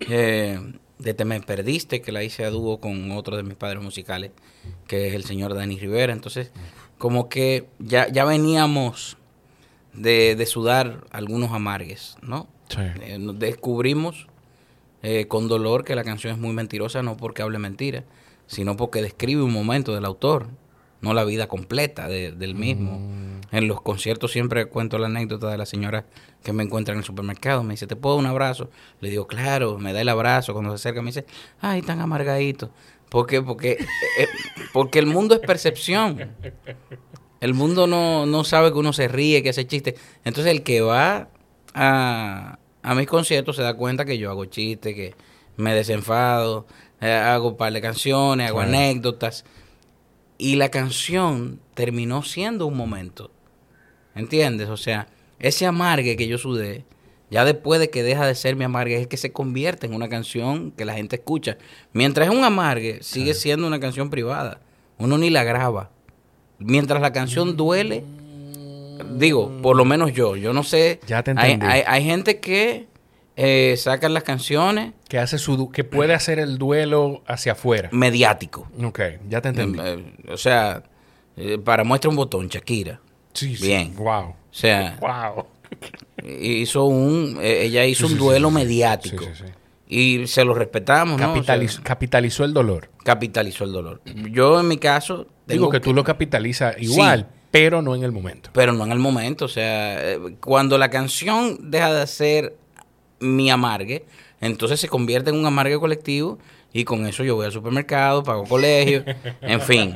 eh, de Te Me Perdiste, que la hice a dúo con otro de mis padres musicales, que es el señor Dani Rivera. Entonces, como que ya, ya veníamos de, de sudar algunos amargues, ¿no? Sí. Eh, descubrimos eh, con dolor que la canción es muy mentirosa, no porque hable mentira, sino porque describe un momento del autor, no la vida completa de- del mismo. En los conciertos siempre cuento la anécdota de la señora que me encuentra en el supermercado. Me dice, ¿te puedo dar un abrazo? Le digo, claro, me da el abrazo. Cuando se acerca me dice, ay, tan amargadito. ¿Por qué? Porque, eh, eh, porque el mundo es percepción. El mundo no, no sabe que uno se ríe, que hace chistes. Entonces el que va a, a mis conciertos se da cuenta que yo hago chistes, que me desenfado, eh, hago un par de canciones, hago Claro. anécdotas. Y la canción terminó siendo un momento. ¿Entiendes? O sea, ese amargue que yo sudé, ya después de que deja de ser mi amargue, es que se convierte en una canción que la gente escucha. Mientras es un amargue, sigue siendo una canción privada. Uno ni la graba. Mientras la canción duele, digo, por lo menos yo, yo no sé. Ya te entendí. hay, hay gente que eh, sacan las canciones Que hace su que puede hacer el duelo hacia afuera. mediático. Ok, ya te entendí. Eh, o sea, eh, para muestra un botón, Shakira. Sí, sí. bien. Wow. O sea, Wow. Hizo un, eh, ella hizo Sí, un duelo sí, sí. mediático. Y se lo respetamos, ¿no? O sea, Capitaliz- capitalizó el dolor. capitalizó el dolor. Yo en mi caso... Digo tengo que tú lo capitalizas igual, pero no en el momento. Pero no en el momento, o sea, eh, cuando la canción deja de ser mi amargue, entonces se convierte en un amargue colectivo y con eso yo voy al supermercado, pago colegio, en fin,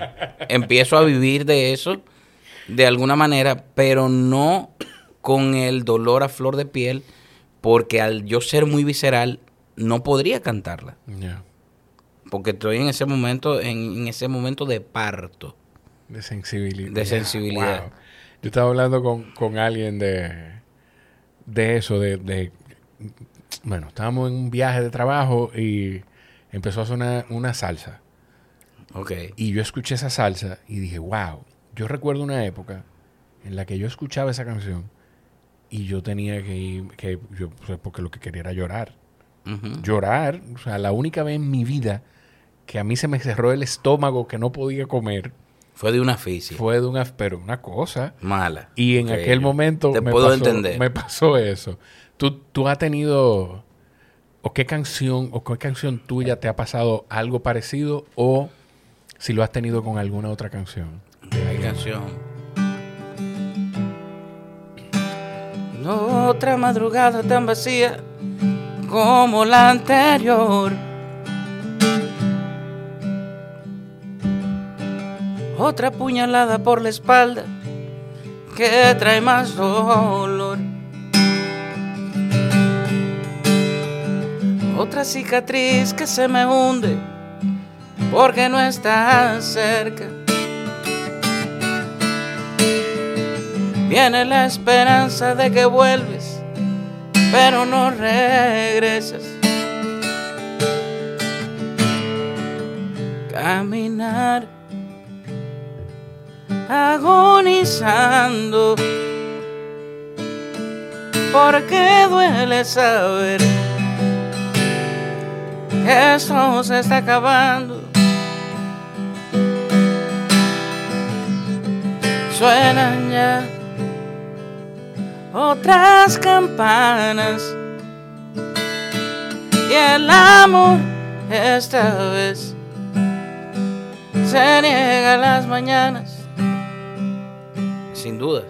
empiezo a vivir de eso de alguna manera, pero no con el dolor a flor de piel, porque al yo ser muy visceral no podría cantarla, porque estoy en ese momento en, en ese momento de parto. De sensibilidad. De sensibilidad. Wow. Yo estaba hablando con, con alguien de, de eso, de, de- Bueno, estábamos en un viaje de trabajo y empezó a sonar una salsa. Ok. Y yo escuché esa salsa y dije, wow, yo recuerdo una época en la que yo escuchaba esa canción y yo tenía que ir, que yo, porque lo que quería era llorar. Llorar, o sea, la única vez en mi vida que a mí se me cerró el estómago que no podía comer Fue de una física. fue de una, pero una cosa. Mala. Y en aquel momento Te me, puedo pasó, entender. me pasó eso. ¿Tú, tú has tenido, o qué canción, o qué canción tuya te ha pasado algo parecido, o si lo has tenido con alguna otra canción? Hay canción. Otra madrugada tan vacía como la anterior. Otra puñalada por la espalda que trae más dolor. Otra cicatriz que se me hunde porque no está cerca. Viene la esperanza de que vuelves, pero no regresas. Caminar agonizando, porque duele saber que esto se está acabando. Suenan ya otras campanas y el amor esta vez se niega a las mañanas. Sin duda.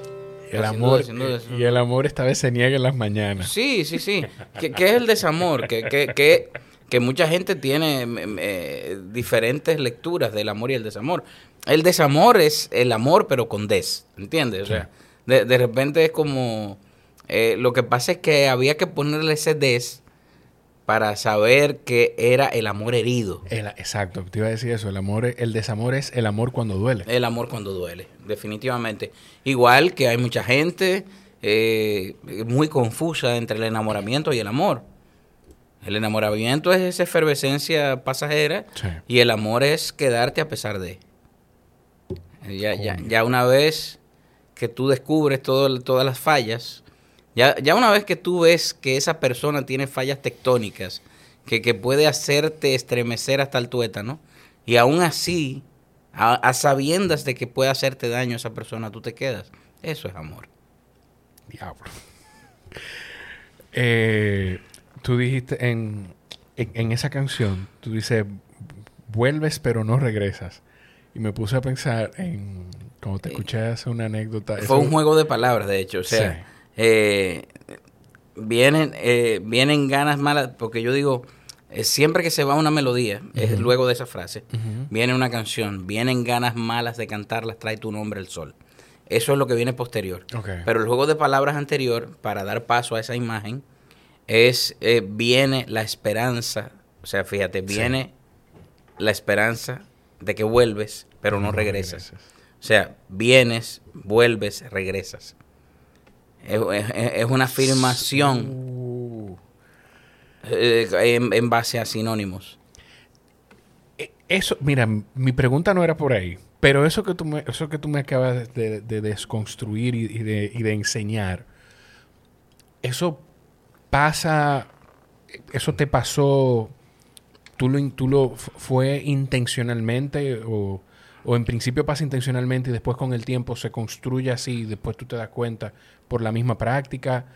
El Sin amor, duda, sin duda, sin y el amor esta vez se niega en las mañanas. Sí, sí, sí. ¿Qué, qué es el desamor? Que, que, que, que mucha gente tiene mm, eh, diferentes lecturas del amor y el desamor. El desamor es el amor, pero con des, ¿entiendes? O sea, de, de repente es como... eh, lo que pasa es que había que ponerle ese des para saber que era el amor herido. El- exacto, te iba a decir eso. El amor, el desamor es el amor cuando duele. El amor cuando duele, definitivamente. Igual que hay mucha gente eh, muy confusa entre el enamoramiento y el amor. El enamoramiento es esa efervescencia pasajera Sí. y el amor es quedarte a pesar de. Ya, ya, ya una vez que tú descubres todas las fallas, ya, ya una vez que tú ves que esa persona tiene fallas tectónicas, que, que puede hacerte estremecer hasta el tuétano, y aún así, a, sabiendas de que puede hacerte daño esa persona, tú te quedas. Eso es amor. Diablo. Eh, tú dijiste en, en, en esa canción, tú dices, vuelves pero no regresas. Y me puse a pensar en, como te escuché hacer una anécdota. Fue eso- un juego de palabras, de hecho. O sea, Sí. eh, vienen, eh, vienen ganas malas, porque yo digo, eh, siempre que se va una melodía, es luego de esa frase, viene una canción, vienen ganas malas de cantarlas, trae tu nombre el sol. Eso es lo que viene posterior. Pero el juego de palabras anterior, para dar paso a esa imagen, es eh, viene la esperanza, o sea, fíjate, viene la esperanza de que vuelves, pero no, regresas. O sea, vienes, vuelves, regresas. Es, es- es una afirmación Uh, eh, en, en base a sinónimos. eh, eso, mira, mi pregunta no era por ahí, pero eso que tú me, eso que tú me acabas de, de desconstruir y, y de, y de enseñar, eso pasa, eso te pasó, tú lo, tú lo fue intencionalmente o, o en principio pasa intencionalmente y después con el tiempo se construye así y después tú te das cuenta por la misma práctica,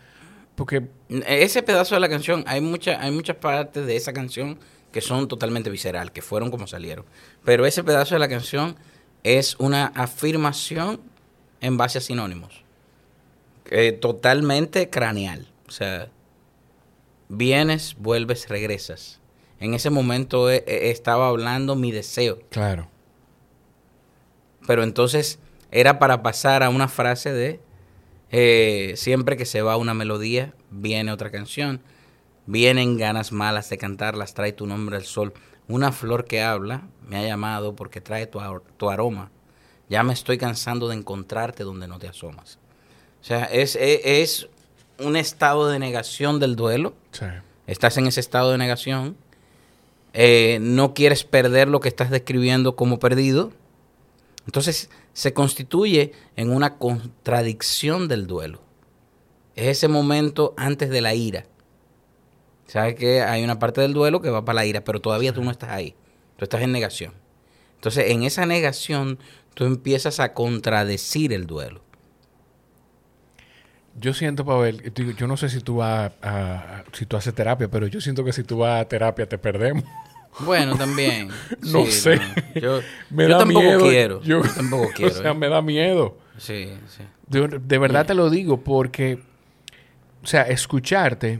porque Ese pedazo de la canción, hay, mucha, hay muchas partes de esa canción que son totalmente visceral, que fueron como salieron. Pero ese pedazo de la canción es una afirmación en base a sinónimos. Eh, totalmente craneal. O sea, vienes, vuelves, regresas. En ese momento eh, eh, estaba hablando mi deseo. claro, Pero entonces era para pasar a una frase de eh, siempre que se va una melodía, viene otra canción. Vienen ganas malas de cantarlas, trae tu nombre al sol. Una flor que habla me ha llamado porque trae tu, ar- tu aroma. Ya me estoy cansando de encontrarte donde no te asomas. O sea, es, es, es un estado de negación del duelo. sí, Estás en ese estado de negación. eh, no quieres perder lo que estás describiendo como perdido. Entonces se constituye en una contradicción del duelo. Es ese momento antes de la ira. Sabes que hay una parte del duelo que va para la ira, pero todavía tú no estás ahí. Tú estás en negación. Entonces, en esa negación, tú empiezas a contradecir el duelo. Yo siento, Pavel, yo no sé si tú vas a, a- si tú haces terapia, pero yo siento que si tú vas a terapia te perdemos. Bueno, también. No Sí, sé. no. Yo, Me yo da tampoco miedo. quiero. Yo, Yo, tampoco quiero. o sea, ¿eh? me da miedo. Sí, sí. De, de verdad te lo digo porque, o sea, escucharte,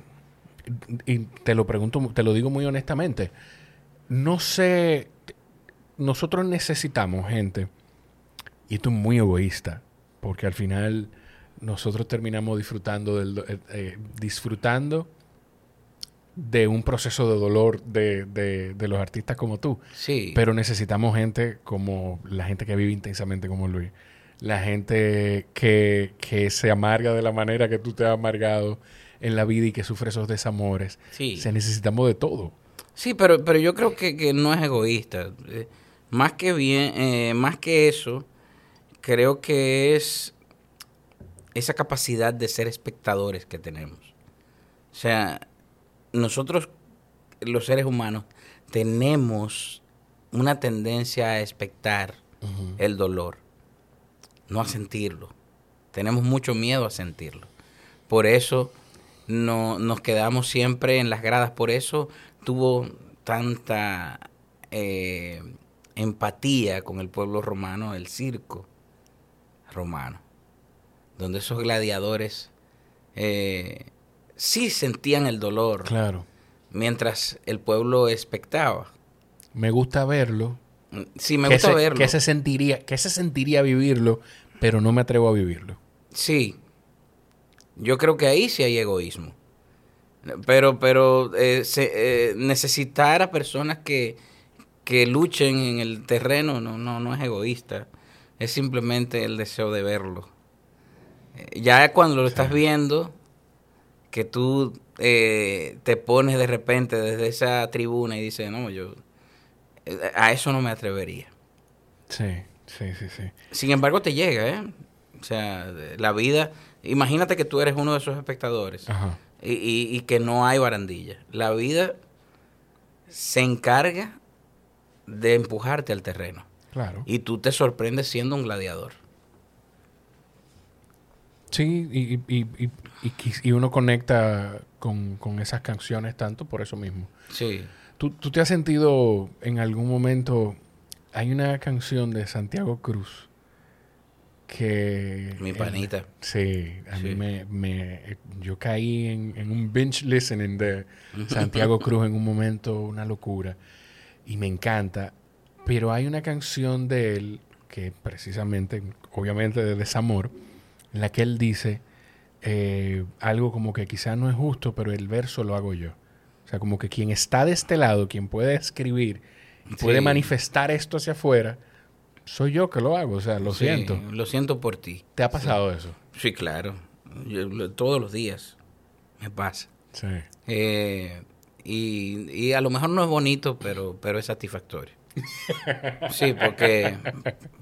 y te lo pregunto, te lo digo muy honestamente, no sé, nosotros necesitamos gente, y esto es muy egoísta, porque al final nosotros terminamos disfrutando del, eh, eh, disfrutando de un proceso de dolor de, de- de los artistas como tú. Sí. Pero necesitamos gente como la gente que vive intensamente como Luis. La gente que, que se amarga de la manera que tú te has amargado en la vida y que sufre esos desamores. Sí. O sea, necesitamos de todo. Sí, pero, pero yo creo que, que no es egoísta. Eh, más que bien, eh, más que eso, creo que es esa capacidad de ser espectadores que tenemos. O sea, nosotros, los seres humanos, tenemos una tendencia a expectar el dolor, no a sentirlo. Tenemos mucho miedo a sentirlo. Por eso no, nos quedamos siempre en las gradas. Por eso tuvo tanta eh, empatía con el pueblo romano, el circo romano, donde esos gladiadores eh, sí sentían el dolor Claro. mientras el pueblo expectaba. Me gusta verlo. Sí, me gusta se, verlo. Que se sentiría, que se sentiría vivirlo, pero no me atrevo a vivirlo. Sí. Yo creo que ahí sí hay egoísmo. Pero, pero eh, se- eh, necesitar a personas que, que luchen en el terreno no, no, no es egoísta. Es simplemente el deseo de verlo. Eh, Ya cuando lo estás viendo, que tú eh, te pones de repente desde esa tribuna y dices, no, yo eh, a eso no me atrevería. Sí, sí, sí, sí. Sin embargo, te llega, ¿eh? O sea, la vida, imagínate que tú eres uno de esos espectadores Ajá. y, y- y que no hay barandilla. La vida se encarga de empujarte al terreno Claro. y tú te sorprendes siendo un gladiador. Sí, y, y, y, y- uno conecta con, con esas canciones tanto por eso mismo. Sí. ¿Tú, tú te has sentido en algún momento... Hay una canción de Santiago Cruz que... Mi eh, panita. sí, a mí me, me... Yo caí en, en un binge listening de Santiago Cruz en un momento, una locura. Y me encanta. Pero hay una canción de él que precisamente, obviamente de desamor, en la que él dice eh, algo como que quizás no es justo, pero el verso lo hago yo. O sea, como que quien está de este lado, quien puede escribir y puede manifestar esto hacia afuera, soy yo que lo hago. O sea, lo Sí, siento. Lo siento por ti. ¿Te ha pasado eso? Sí, claro. Yo todos los días me pasa. Sí. Eh, y, y a lo mejor no es bonito, pero, pero es satisfactorio. Sí, porque,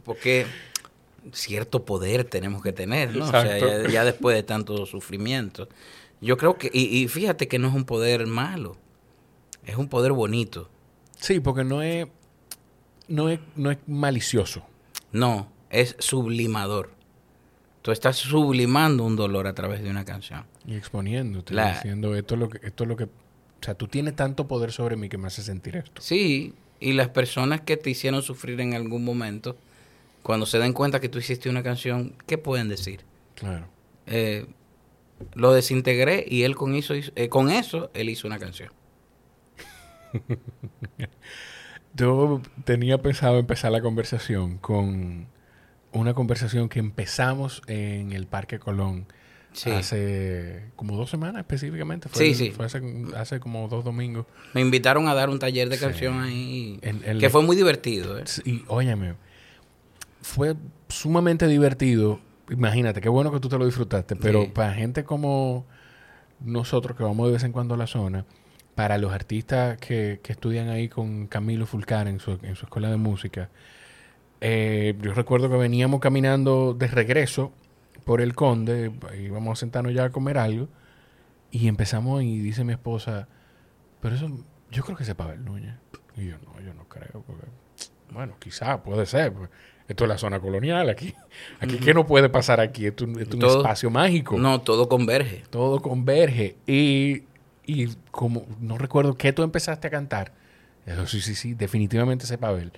porque cierto poder tenemos que tener, ¿no? O sea, ya después de tanto sufrimiento. Yo creo que, y, y fíjate que no es un poder malo, es un poder bonito. Sí, porque no es, no es, no es malicioso. No, es sublimador. Tú estás sublimando un dolor a través de una canción. Y exponiéndote, La- diciendo esto es lo que, esto es lo que. O sea, tú tienes tanto poder sobre mí que me hace sentir esto. Sí, y las personas que te hicieron sufrir en algún momento, cuando se den cuenta que tú hiciste una canción, ¿qué pueden decir? Claro. Eh, lo desintegré y él con eso, hizo- eh, con eso él hizo una canción. Yo tenía pensado empezar la conversación con una conversación que empezamos en el Parque Colón Sí. hace como dos semanas específicamente. Sí, sí. Fue hace, hace como dos domingos. Me invitaron a dar un taller de canción ahí, que fue muy divertido. ¿eh? Y óyeme, fue sumamente divertido. Imagínate, qué bueno que tú te lo disfrutaste, pero Sí. para gente como nosotros que vamos de vez en cuando a la zona, para los artistas que, que estudian ahí con Camilo Fulcar en su, en su escuela de música, eh, yo recuerdo que veníamos caminando de regreso por el Conde, íbamos a sentarnos ya a comer algo, y empezamos y dice mi esposa, pero eso, yo creo que es Pavel Núñez. Y yo, no, yo no creo, porque, bueno, quizá, puede ser, pues, esto es la zona colonial, aquí, aquí ¿qué no puede pasar aquí? Esto, esto es un Todo- espacio mágico No, todo converge. todo converge. Y, y como no recuerdo qué tú empezaste a cantar, eso sí, sí, sí, definitivamente ese Pavel.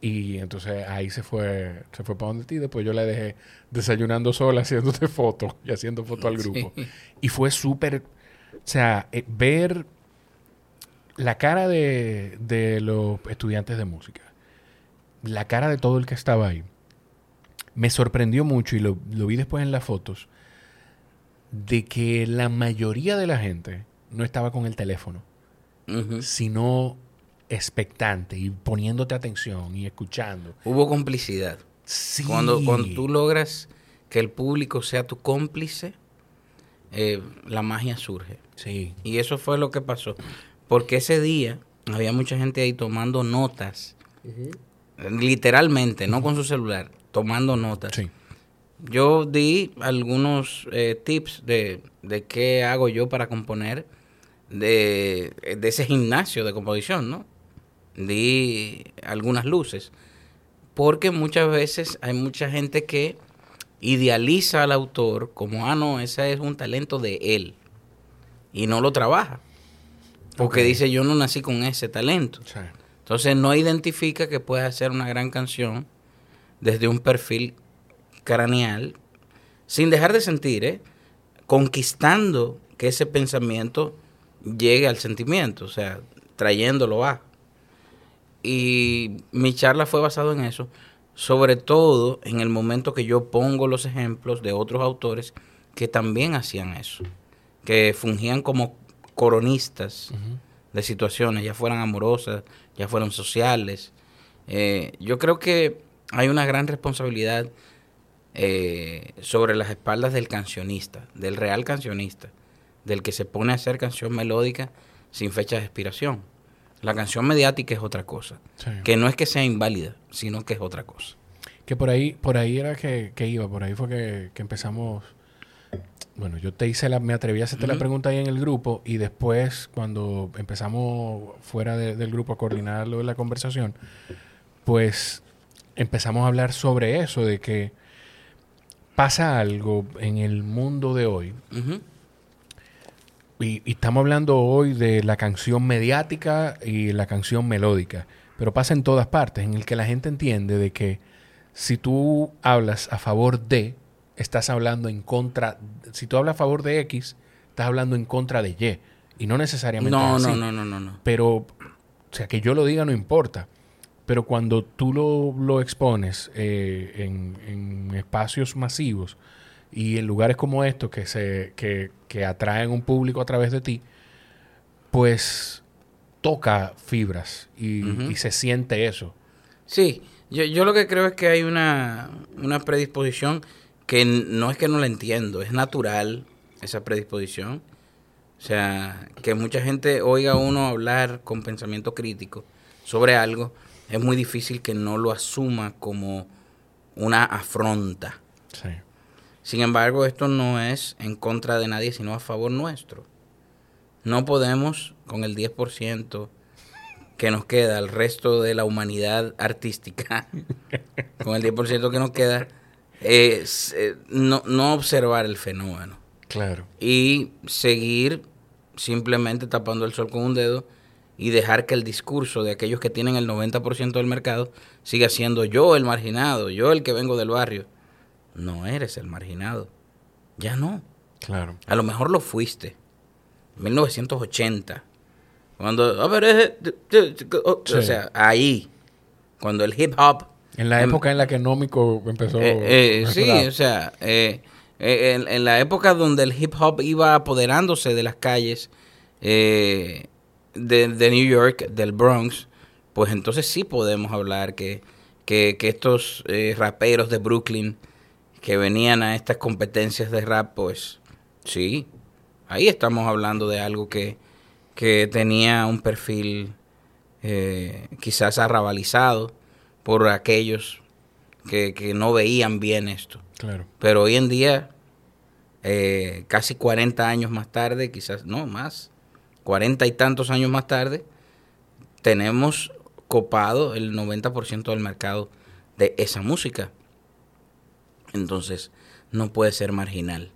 Y entonces ahí se fue, se fue para donde ti. Después yo la dejé desayunando sola, haciéndote fotos y haciendo fotos al grupo. Sí. Y fue súper, o sea, eh, ver la cara de, de los estudiantes de música, la cara de todo el que estaba ahí, me sorprendió mucho y lo, lo vi después en las fotos, de que la mayoría de la gente no estaba con el teléfono, sino expectante y poniéndote atención y escuchando. Hubo complicidad. Sí. Cuando, cuando tú logras que el público sea tu cómplice, eh, la magia surge. Sí. Y eso fue lo que pasó. Porque ese día había mucha gente ahí tomando notas. Literalmente, no con su celular, tomando notas. Sí. Yo di algunos eh, tips de, de qué hago yo para componer de, de ese gimnasio de composición, ¿no? Di algunas luces. Porque muchas veces hay mucha gente que idealiza al autor como, ah, no, ese es un talento de él. Y no lo trabaja. Porque dice, yo no nací con ese talento. Sí. Entonces no identifica que puedes hacer una gran canción desde un perfil craneal, sin dejar de sentir, ¿eh? conquistando que ese pensamiento llegue al sentimiento, o sea, trayéndolo a. Y mi charla fue basada en eso, sobre todo en el momento que yo pongo los ejemplos de otros autores que también hacían eso, que fungían como coronistas de situaciones, ya fueran amorosas, ya fueran sociales. Eh, yo creo que hay una gran responsabilidad eh, sobre las espaldas del cancionista, del real cancionista, del que se pone a hacer canción melódica sin fecha de expiración. La canción mediática es otra cosa. Sí. Que no es que sea inválida, sino que es otra cosa. Que por ahí, por ahí era que, que iba, por ahí fue que, que empezamos. Bueno, yo te hice la, me atreví a hacerte la pregunta ahí en el grupo y después cuando empezamos fuera de- del grupo a coordinar lo de la conversación, pues empezamos a hablar sobre eso, de que pasa algo en el mundo de hoy y, y estamos hablando hoy de la canción mediática y la canción melódica, pero pasa en todas partes, en el que la gente entiende de que si tú hablas a favor de, estás hablando en contra, si tú hablas a favor de X, estás hablando en contra de Y, y no necesariamente No, es no, así. no, no, no, no. Pero, o sea, que yo lo diga no importa. Pero cuando tú lo, lo expones eh, en, en espacios masivos y en lugares como estos que, se, que, que atraen un público a través de ti, pues toca fibras y, y se siente eso. Sí, yo, yo lo que creo es que hay una, una predisposición que no es que no la entiendo, es natural esa predisposición. O sea, que mucha gente oiga a uno hablar con pensamiento crítico sobre algo, es muy difícil que no lo asuma como una afronta. Sí. Sin embargo, esto no es en contra de nadie, sino a favor nuestro. No podemos, con el 10% que nos queda, el resto de la humanidad artística, con el 10% que nos queda, eh, eh, no, no observar el fenómeno Claro. y seguir simplemente tapando el sol con un dedo y dejar que el discurso de aquellos que tienen el 90% del mercado siga siendo yo el marginado, yo el que vengo del barrio. No eres el marginado. Ya no. Claro. A lo mejor lo fuiste. 1980. Cuando, a ver, eh, o Sí. sea, ahí, cuando el hip hop En la época en la que Nómico empezó. eh, eh, a sí, o sea, eh, en, en la época donde el hip hop iba apoderándose de las calles eh, de, de New York, del Bronx, pues entonces sí podemos hablar que, que, que estos raperos de Brooklyn que venían a estas competencias de rap, pues sí, ahí estamos hablando de algo que, que tenía un perfil quizás arrabalizado por aquellos que, que no veían bien esto. Claro. Pero hoy en día, eh, casi 40 años más tarde, quizás no más, 40 y tantos años más tarde, tenemos copado el 90% del mercado de esa música. Entonces, no puede ser marginal.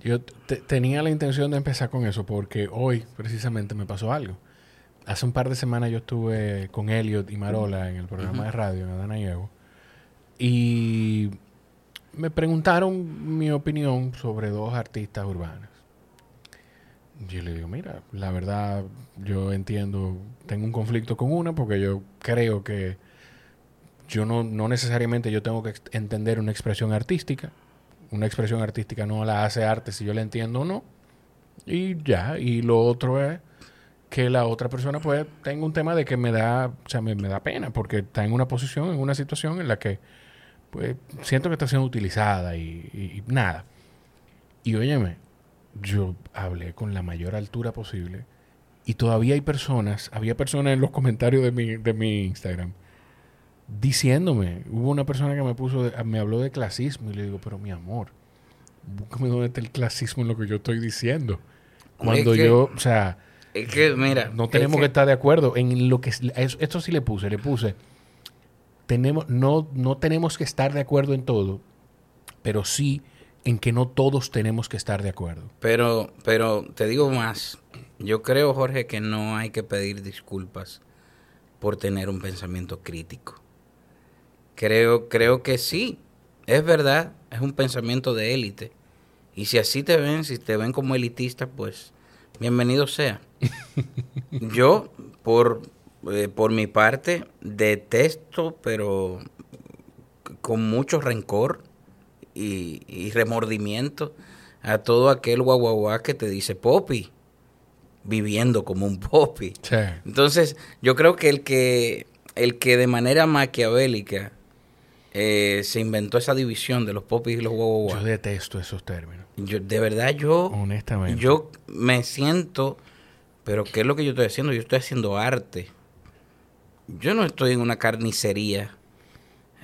Yo te- tenía la intención de empezar con eso porque hoy precisamente me pasó algo. Hace un par de semanas yo estuve con Elliot y Marola en el programa de radio en Adana Diego y me preguntaron mi opinión sobre dos artistas urbanas. Yo le digo, mira, la verdad yo entiendo, tengo un conflicto con una porque yo creo que yo no, no necesariamente yo tengo que entender una expresión artística. Una expresión artística no la hace arte si yo la entiendo o no. Y ya, y lo otro es que la otra persona pues tenga un tema de que me da, o sea, me, me da pena porque está en una posición, en una situación en la que pues siento que está siendo utilizada y, y- y nada. Y óyeme, yo hablé con la mayor altura posible y todavía hay personas, había personas en los comentarios de mi, de mi Instagram diciéndome, hubo una persona que me puso, de- me habló de clasismo y le digo, pero mi amor, búscame dónde está el clasismo en lo que yo estoy diciendo. Cuando Es que- yo, o sea, Es que, mira, no es tenemos que, estar de acuerdo en lo que es- esto sí le puse, le puse tenemos no no tenemos que estar de acuerdo en todo, pero sí en que no todos tenemos que estar de acuerdo. Pero, pero te digo más. Yo creo, Jorge, que no hay que pedir disculpas por tener un pensamiento crítico. Creo, creo que sí, es verdad, es un pensamiento de élite. Y si así te ven, si te ven como elitista, pues bienvenido sea. Yo, por, eh, por mi parte, detesto, pero con mucho rencor y, y remordimiento a todo aquel guaguaguá que te dice popi, viviendo como un popi. Sí. Entonces, yo creo que el que, el que de manera maquiavélica eh, se inventó esa división de los popis y los guau, Yo detesto esos términos. Yo, de verdad, yo. Honestamente. Yo me siento. Pero, ¿qué es lo que yo estoy haciendo? Yo estoy haciendo arte. Yo no estoy en una carnicería.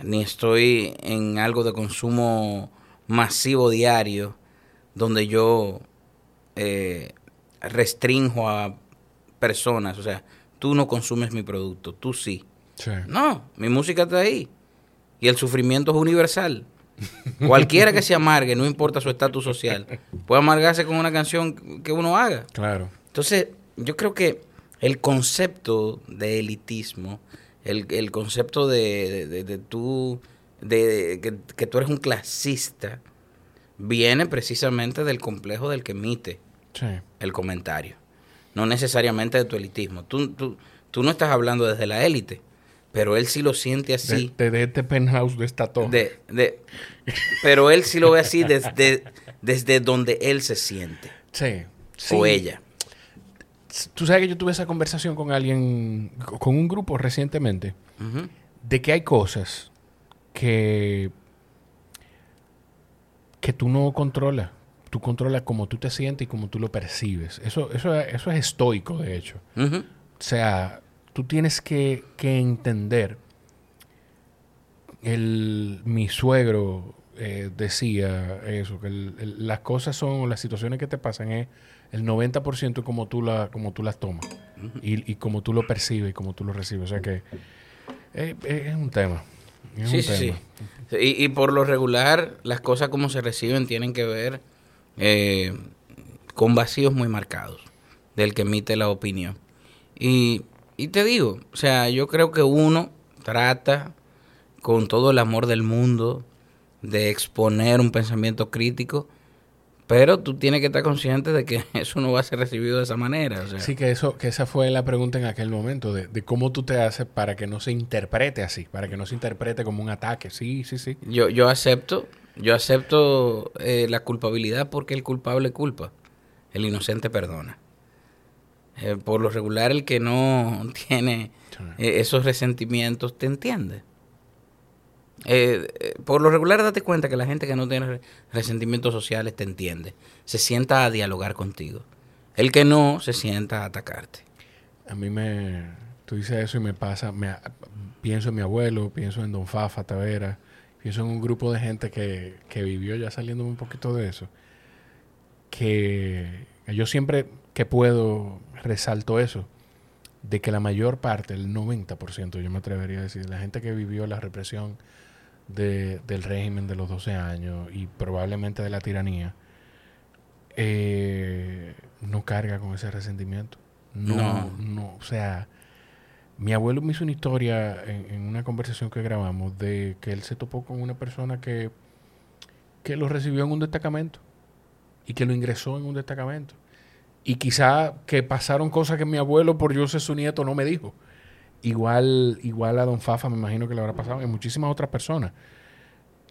Ni estoy en algo de consumo masivo diario. Donde yo eh, restringo a personas. O sea, tú no consumes mi producto, tú sí. Sí. No, mi música está ahí. Y el sufrimiento es universal. Cualquiera que se amargue, no importa su estatus social, puede amargarse con una canción que uno haga. Claro. Entonces, yo creo que el concepto de elitismo, el, el concepto de, de, de- de tú, de, que, que tú eres un clasista, viene precisamente del complejo del que emite Sí. el comentario, no necesariamente de tu elitismo. Tú, tú, tú no estás hablando desde la élite, pero él sí lo siente así. De, este penthouse de esta torre. De, de, pero él sí lo ve así desde, desde donde él se siente, Sí. o ella. Tú sabes que yo tuve esa conversación con alguien, con un grupo recientemente, de que hay cosas que, que tú no controlas. Tú controlas cómo tú te sientes y cómo tú lo percibes. Eso, eso, eso es estoico, de hecho. O sea, tú tienes que, que entender. El, mi suegro eh, decía eso, que el- el- las cosas son, las situaciones que te pasan es el 90% como tú, la, como tú las tomas y, y como tú lo percibes y como tú lo recibes. O sea que eh, eh, es un tema. Es Sí, un sí, sí. tema. Y, y por lo regular, las cosas como se reciben tienen que ver eh, con vacíos muy marcados del que emite la opinión. Y, y te digo, o sea, yo creo que uno trata con todo el amor del mundo de exponer un pensamiento crítico, pero tú tienes que estar consciente de que eso no va a ser recibido de esa manera. O sea, Sí, que eso, que esa fue la pregunta en aquel momento, de, de cómo tú te haces para que no se interprete así, para que no se interprete como un ataque. Sí, sí, sí. Yo, yo acepto, yo acepto eh, la culpabilidad porque el culpable culpa, el inocente perdona. Eh, por lo regular, el que no tiene eh, esos resentimientos te entiende. Eh, eh, por lo regular, date cuenta que la gente que no tiene re- resentimientos sociales te entiende. Se sienta a dialogar contigo. El que no, se sienta a atacarte. A mí me... Tú dices eso y me pasa... Me, pienso en mi abuelo, pienso en Don Fafa Tavera, pienso en un grupo de gente que, que vivió ya saliendo un poquito de eso. Que yo siempre que puedo resalto eso, de que la mayor parte, el 90%, yo me atrevería a decir, la gente que vivió la represión de- del régimen de los 12 años y probablemente de la tiranía, eh, no carga con ese resentimiento. No, No. no, o sea, mi abuelo me hizo una historia en, en una conversación que grabamos de que él se topó con una persona que, que lo recibió en un destacamento y que lo ingresó en un destacamento. Y quizá que pasaron cosas que mi abuelo, por yo ser su nieto, no me dijo. Igual, igual a Don Fafa me imagino que le habrá pasado y muchísimas otras personas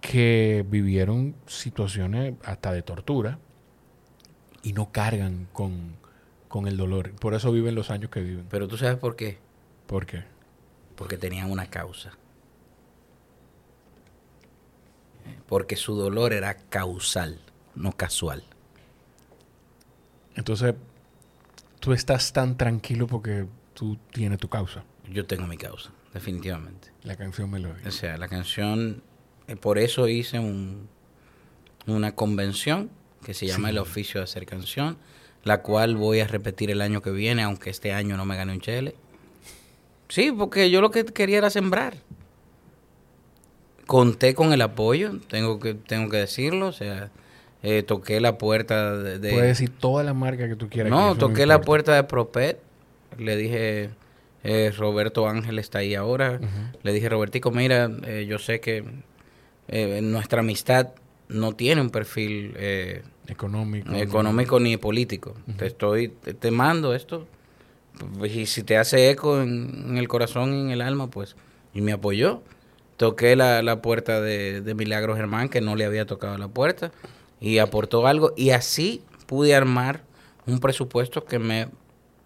que vivieron situaciones hasta de tortura y no cargan con, con el dolor. Por eso viven los años que viven. Pero tú sabes por qué. ¿Por qué? Porque tenían una causa. Porque su dolor era causal, no casual. Entonces, tú estás tan tranquilo porque tú tienes tu causa. Yo tengo mi causa, definitivamente. La canción melódica. O sea, la canción, eh, por eso hice un, una convención que se llama Sí. El Oficio de Hacer Canción, la cual voy a repetir el año que viene, aunque este año no me gane un chele. Sí, porque yo lo que quería era sembrar. Conté con el apoyo, tengo que, tengo que decirlo, o sea, eh, toqué la puerta de... de- Puedes decir toda la marca que tú quieras. no, toqué la puerta de Propet. Le dije, eh, Roberto Ángel está ahí ahora. Le dije, Robertico, mira, eh, yo sé que eh, nuestra amistad no tiene un perfil eh, Económico. económico ni político. Te estoy, te, te mando esto. Pues, Y si te hace eco en, en el corazón y en el alma, pues, y me apoyó. Toqué la, la puerta de, de Milagro Germán, que no le había tocado la puerta, y aportó algo. Y así pude armar un presupuesto que me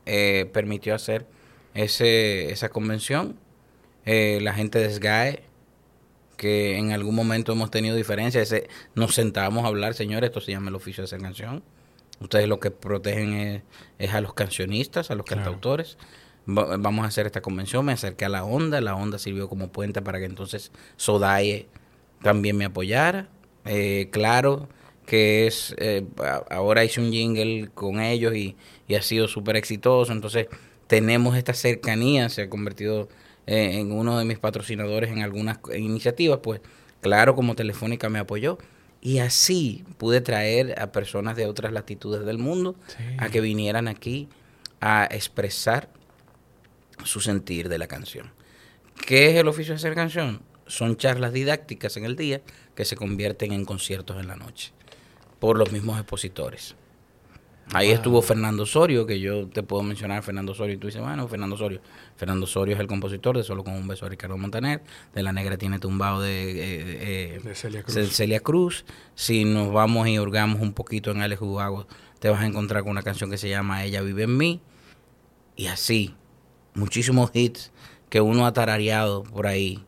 eh, permitió hacer ese, esa convención. Eh, la gente de SGAE que en algún momento hemos tenido diferencias. Ese- Nos sentamos a hablar, señores, esto se llama el oficio de hacer canción. Ustedes lo que protegen es, es a los cancionistas, a los Claro. cantautores. Va- vamos a hacer esta convención, me acerqué a la onda, la onda sirvió como puente para que entonces Sodaye también me apoyara. Eh, claro que es, eh, ahora hice un jingle con ellos y, y ha sido súper exitoso, entonces tenemos esta cercanía, se ha convertido eh, en uno de mis patrocinadores en algunas iniciativas, pues claro, como Telefónica me apoyó. Y así pude traer a personas de otras latitudes del mundo Sí. a que vinieran aquí a expresar su sentir de la canción. ¿Qué es el oficio de hacer canción? Son charlas didácticas en el día que se convierten en conciertos en la noche por los mismos expositores. Ahí Wow. estuvo Fernando Osorio, que yo te puedo mencionar Fernando Osorio y tú dices, bueno, Fernando Osorio. Fernando Osorio es el compositor de Solo con un beso a Ricardo Montaner, de La Negra tiene tumbado de, eh, eh, De Celia Cruz. Ce- Celia Cruz. Si nos vamos y hurgamos un poquito en Alex Ubago, te vas a encontrar con una canción que se llama Ella vive en mí. Y así, muchísimos hits que uno ha tarareado por ahí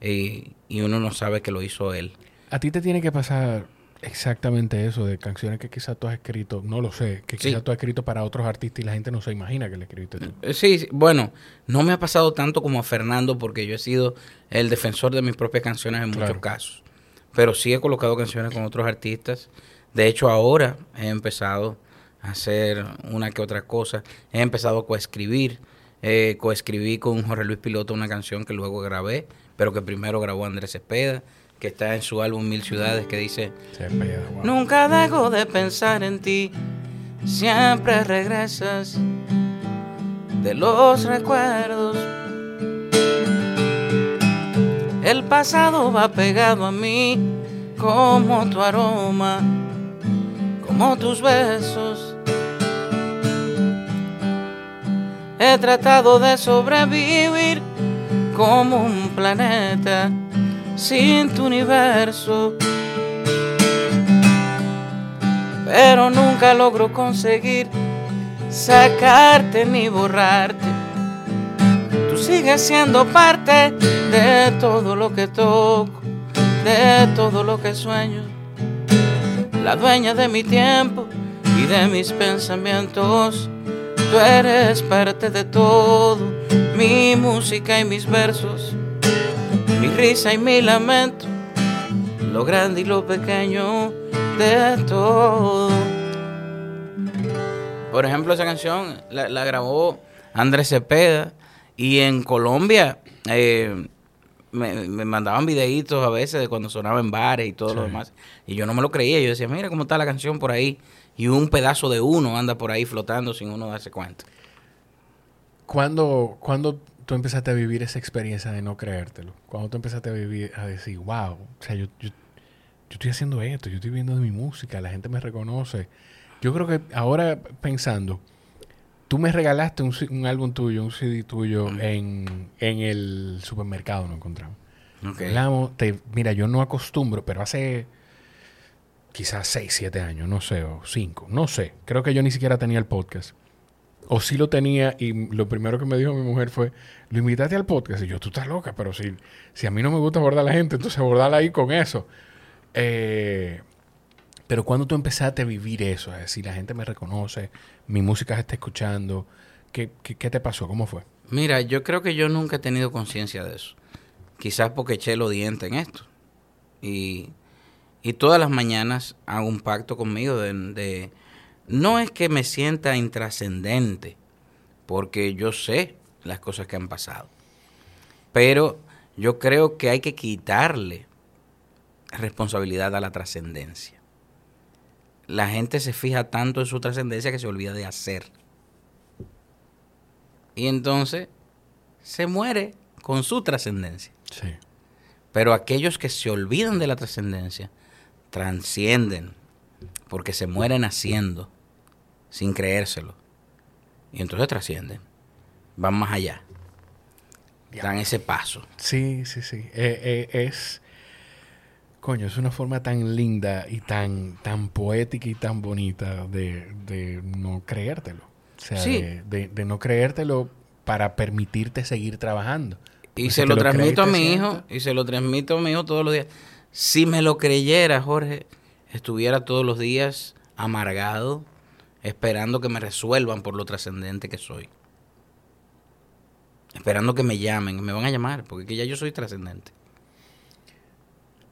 eh, y uno no sabe que lo hizo él. A ti te tiene que pasar exactamente eso de canciones que quizás tú has escrito, no lo sé, que Sí. quizás tú has escrito para otros artistas y la gente no se imagina que le escribiste tú. Eh, Sí, sí, bueno, no me ha pasado tanto como a Fernando porque yo he sido el defensor de mis propias canciones en Claro. muchos casos. Pero sí he colocado canciones con otros artistas. De hecho, ahora he empezado a hacer una que otra cosa. He empezado a coescribir. Eh, coescribí con Jorge Luis Piloto una canción que luego grabé, pero que primero grabó Andrés Cepeda, que está en su álbum Mil Ciudades, que dice... Nunca dejo de pensar en ti, siempre regresas de los recuerdos. El pasado va pegado a mí como tu aroma, como tus besos. He tratado de sobrevivir como un planeta sin tu universo pero nunca logro conseguir sacarte ni borrarte. Tú sigues siendo parte de todo lo que toco, de todo lo que sueño. La dueña de mi tiempo y de mis pensamientos. Tú eres parte de todo, mi música y mis versos, risa y mi lamento, lo grande y lo pequeño de todo. Por ejemplo, esa canción la, la grabó Andrés Cepeda y en Colombia eh, me, me mandaban videitos a veces de cuando sonaba en bares y todo lo demás. Y yo no me lo creía. Yo decía, mira cómo está la canción por ahí. Y un pedazo de uno anda por ahí flotando sin uno darse cuenta. ¿Cuándo, cuándo tú empezaste a vivir esa experiencia de no creértelo? Cuando tú empezaste a vivir, a decir, wow, o sea, yo, yo, yo estoy haciendo esto, yo estoy viendo de mi música, la gente me reconoce. Yo creo que ahora pensando, tú me regalaste un, un álbum tuyo, un CD tuyo Mm. en, en el supermercado, lo encontramos. Ok. Hablamos, te- mira, yo no acostumbro, pero hace quizás 6, 7 años, no sé, o 5, no sé. Creo que yo ni siquiera tenía el podcast. O sí lo tenía y lo primero que me dijo mi mujer fue, lo invitaste al podcast. Y yo, tú estás loca, pero si, si a mí no me gusta abordar a la gente, entonces abordarla ahí con eso. Eh, pero cuando tú empezaste a vivir eso, es decir, la gente me reconoce, mi música se está escuchando, ¿qué, qué, qué te pasó? ¿Cómo fue? Mira, yo creo que yo nunca he tenido conciencia de eso. Quizás porque eché los dientes en esto. Y, y todas las mañanas hago un pacto conmigo de, de- No es que me sienta intrascendente, porque yo sé las cosas que han pasado. Pero yo creo que hay que quitarle responsabilidad a la trascendencia. La gente se fija tanto en su trascendencia que se olvida de hacer. Y entonces se muere con su trascendencia. Sí. Pero aquellos que se olvidan de la trascendencia transcienden porque se mueren haciendo sin creérselo. Y entonces trascienden. Van más allá. Dan ese paso. Sí, sí, sí. Eh, eh, es. Coño, es una forma tan linda y tan, tan poética y tan bonita de, de no creértelo. O sea, Sí. de, de- de no creértelo para permitirte seguir trabajando. Y se lo transmito a mi hijo, y se lo transmito a mi hijo todos los días. Si me lo creyera, Jorge, estuviera todos los días amargado, esperando que me resuelvan por lo trascendente que soy. Esperando que me llamen, me van a llamar, porque que ya yo soy trascendente.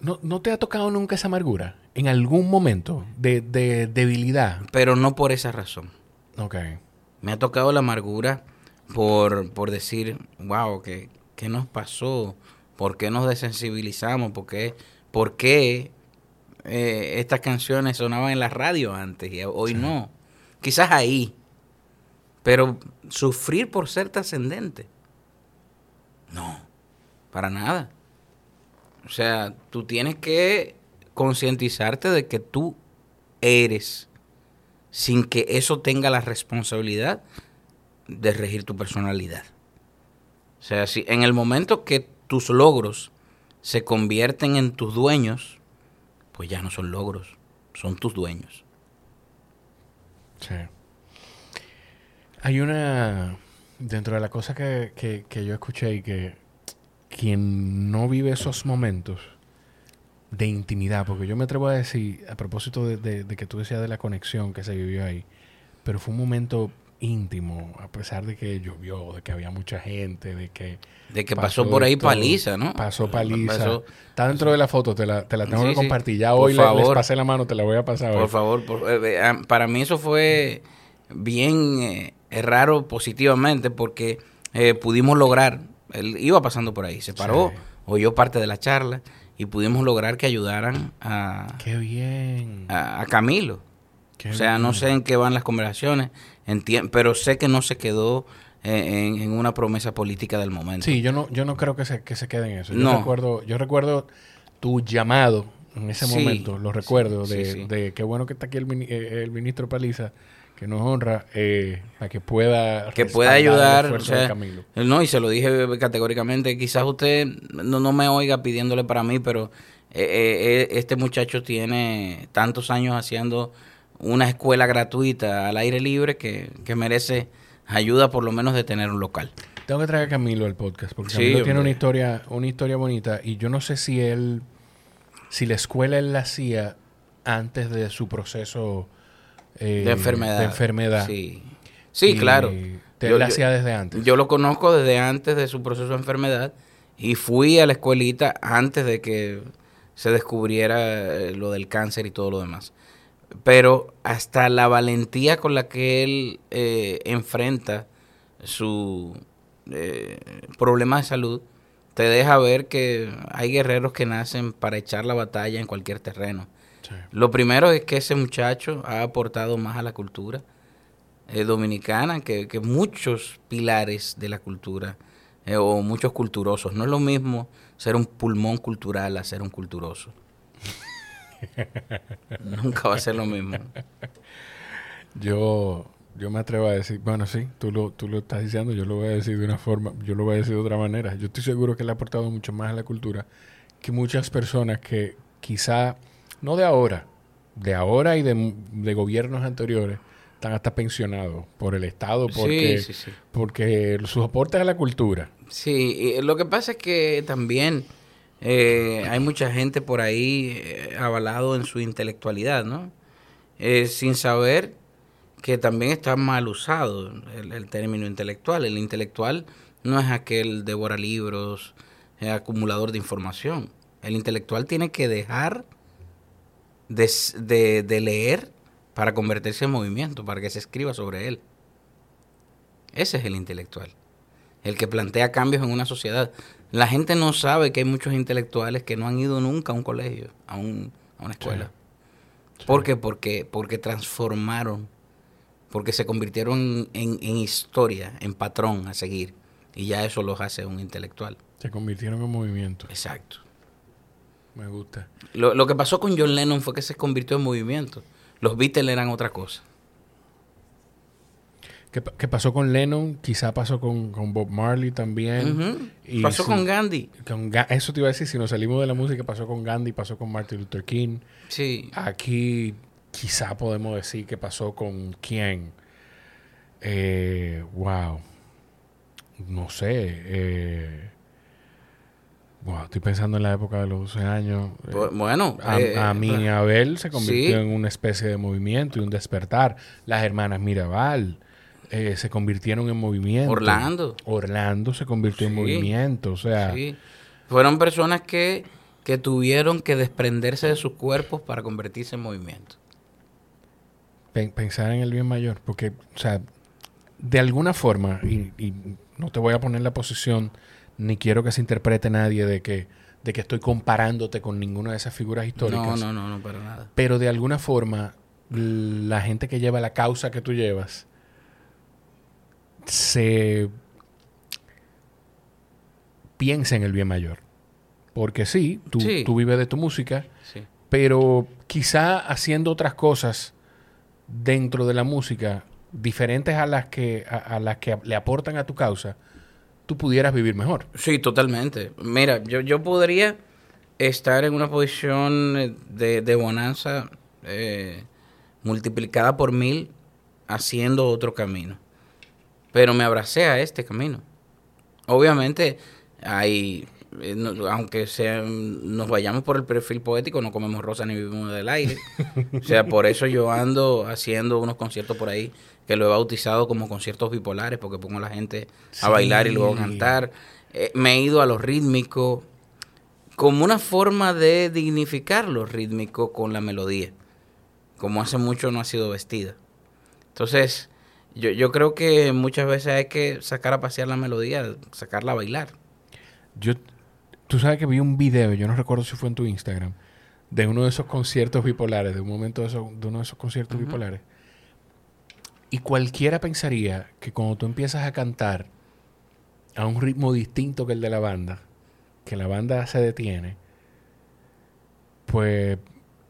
¿No, ¿No te ha tocado nunca esa amargura? En algún momento de, de debilidad. Pero no por esa razón. Ok. Me ha tocado la amargura por, por decir, wow, ¿qué, ¿qué nos pasó? ¿Por qué nos desensibilizamos? ¿Por qué, por qué eh, estas canciones sonaban en la radio antes y hoy Sí. no? Quizás ahí. Pero sufrir por ser trascendente. No, para nada. O sea, tú tienes que concientizarte de que tú eres sin que eso tenga la responsabilidad de regir tu personalidad. O sea, si en el momento que tus logros se convierten en tus dueños, pues ya no son logros, son tus dueños. Sí. Hay una. Dentro de la cosa que, que- que yo escuché y que quien no vive esos momentos de intimidad, porque yo me atrevo a decir, a propósito de, de- de que tú decías de la conexión que se vivió ahí, pero fue un momento íntimo, a pesar de que llovió, de que había mucha gente, de que... De que pasó, por ahí todo. paliza, ¿no? Pasó paliza. Pasó- Está dentro de la foto, te la, te la tengo Sí, que compartir. Ya hoy le- les favor. pasé la mano, te la voy a pasar hoy. Por favor, por- eh, ah, para mí eso fue bien eh, eh, raro positivamente porque eh, pudimos lograr, él iba pasando por ahí, se paró, Sí. oyó parte de la charla y pudimos lograr que ayudaran a, Qué bien. a, a Camilo. Qué o sea, no sé en qué van las conversaciones, pero sé que no se quedó eh, en, en una promesa política del momento. Sí, yo no, yo no creo que se, que se quede en eso. Yo No. recuerdo, yo recuerdo tu llamado en ese Sí, momento, lo recuerdo, sí, de, sí, de qué bueno que está aquí el, eh, el ministro Paliza, que nos honra, eh, a que pueda que pueda ayudar, o sea, no, y se lo dije categóricamente, quizás usted no, no me oiga pidiéndole para mí, pero eh, eh, este muchacho tiene tantos años haciendo una escuela gratuita al aire libre que, que merece ayuda por lo menos de tener un local. Tengo que traer a Camilo al podcast, porque Sí, Camilo tiene una historia, una historia bonita, y yo no sé si él, si la escuela él la hacía antes de su proceso eh, de enfermedad. de enfermedad. Sí, sí Y claro. Te Yo- la hacía desde antes. Yo lo conozco desde antes de su proceso de enfermedad y fui a la escuelita antes de que se descubriera eh, lo del cáncer y todo lo demás. Pero hasta la valentía con la que él eh, enfrenta su eh, problema de salud te deja ver que hay guerreros que nacen para echar la batalla en cualquier terreno. Sí. Lo primero es que ese muchacho ha aportado más a la cultura eh, dominicana que, que muchos pilares de la cultura eh, o muchos culturosos. No es lo mismo ser un pulmón cultural a ser un culturoso. Nunca va a ser lo mismo. Yo, yo me atrevo a decir, bueno, sí, tú lo, tú lo estás diciendo, yo lo voy a decir de una forma, yo lo voy a decir de otra manera. Yo estoy seguro que le ha aportado mucho más a la cultura que muchas personas que quizá, no de ahora, de ahora y de, de gobiernos anteriores, están hasta pensionados por el Estado, porque, Sí, sí, sí. porque sus aportes a la cultura. Sí, y lo que pasa es que también eh, hay mucha gente por ahí eh, avalado en su intelectualidad, ¿no? Eh, sin saber que también está mal usado el, término intelectual. El intelectual no es aquel devora libros, eh, acumulador de información. El intelectual tiene que dejar de- de leer para convertirse en movimiento, para que se escriba sobre él. Ese es el intelectual el que plantea cambios en una sociedad. La gente no sabe que hay muchos intelectuales que no han ido nunca a un colegio, a, un- a una escuela. Sí. ¿Por qué? Porque, porque transformaron, porque se convirtieron en, en historia, en patrón a seguir. Y ya eso los hace un intelectual. Se convirtieron en movimiento. Exacto. Me gusta. Lo, lo que pasó con John Lennon fue que se convirtió en movimiento. Los Beatles eran otra cosa. ¿Qué, pa- qué pasó con Lennon? Quizá pasó con, con Bob Marley también. Y Pasó con Gandhi. Con eso te iba a decir, si nos salimos de la música, pasó con Gandhi, pasó con Martin Luther King. Sí. Aquí quizá podemos decir que pasó con quién. Eh, wow. No sé. eh, Wow, estoy pensando en la época de los 12 años. Eh, Bu- Bueno, a, eh, a mí Abel se convirtió Sí. en una especie de movimiento y un despertar. Las hermanas Mirabal eh, se convirtieron en movimiento. Orlando. Orlando se convirtió en movimiento. O sea, Sí. Fueron personas que, que tuvieron que desprenderse de sus cuerpos para convertirse en movimiento. pen- pensar en el bien mayor. Porque, o sea, de alguna forma, y, y no te voy a poner la posición, ni quiero que se interprete nadie de que, de que estoy comparándote con ninguna de esas figuras históricas. No, no, no, no, para nada. Pero de alguna forma, la gente que lleva la causa que tú llevas se piensa en el bien mayor. Porque sí, tú, Sí. tú vives de tu música, Sí. pero quizá haciendo otras cosas dentro de la música diferentes a las que, a, a las que le aportan a tu causa, tú pudieras vivir mejor. Sí, totalmente. Mira, yo, yo podría estar en una posición eh, de, de bonanza eh, multiplicada por mil haciendo otro camino. Pero me abracé a este camino. Obviamente, hay, eh, no- aunque sea, nos vayamos por el perfil poético, no comemos rosa ni vivimos del aire. o sea, por eso yo ando haciendo unos conciertos por ahí que lo he bautizado como conciertos bipolares, porque pongo a la gente a bailar y luego a cantar. Eh, me he ido a lo rítmico como una forma de dignificar lo rítmico con la melodía, como hace mucho no ha sido vestida. Entonces, yo, yo creo que muchas veces hay que sacar a pasear la melodía, sacarla a bailar. Yo, tú sabes que vi un video, yo no recuerdo si fue en tu Instagram, de uno de esos conciertos bipolares, de un momento de, esos- de uno de esos conciertos bipolares. Y cualquiera pensaría que cuando tú empiezas a cantar a un ritmo distinto que el de la banda, que la banda se detiene, pues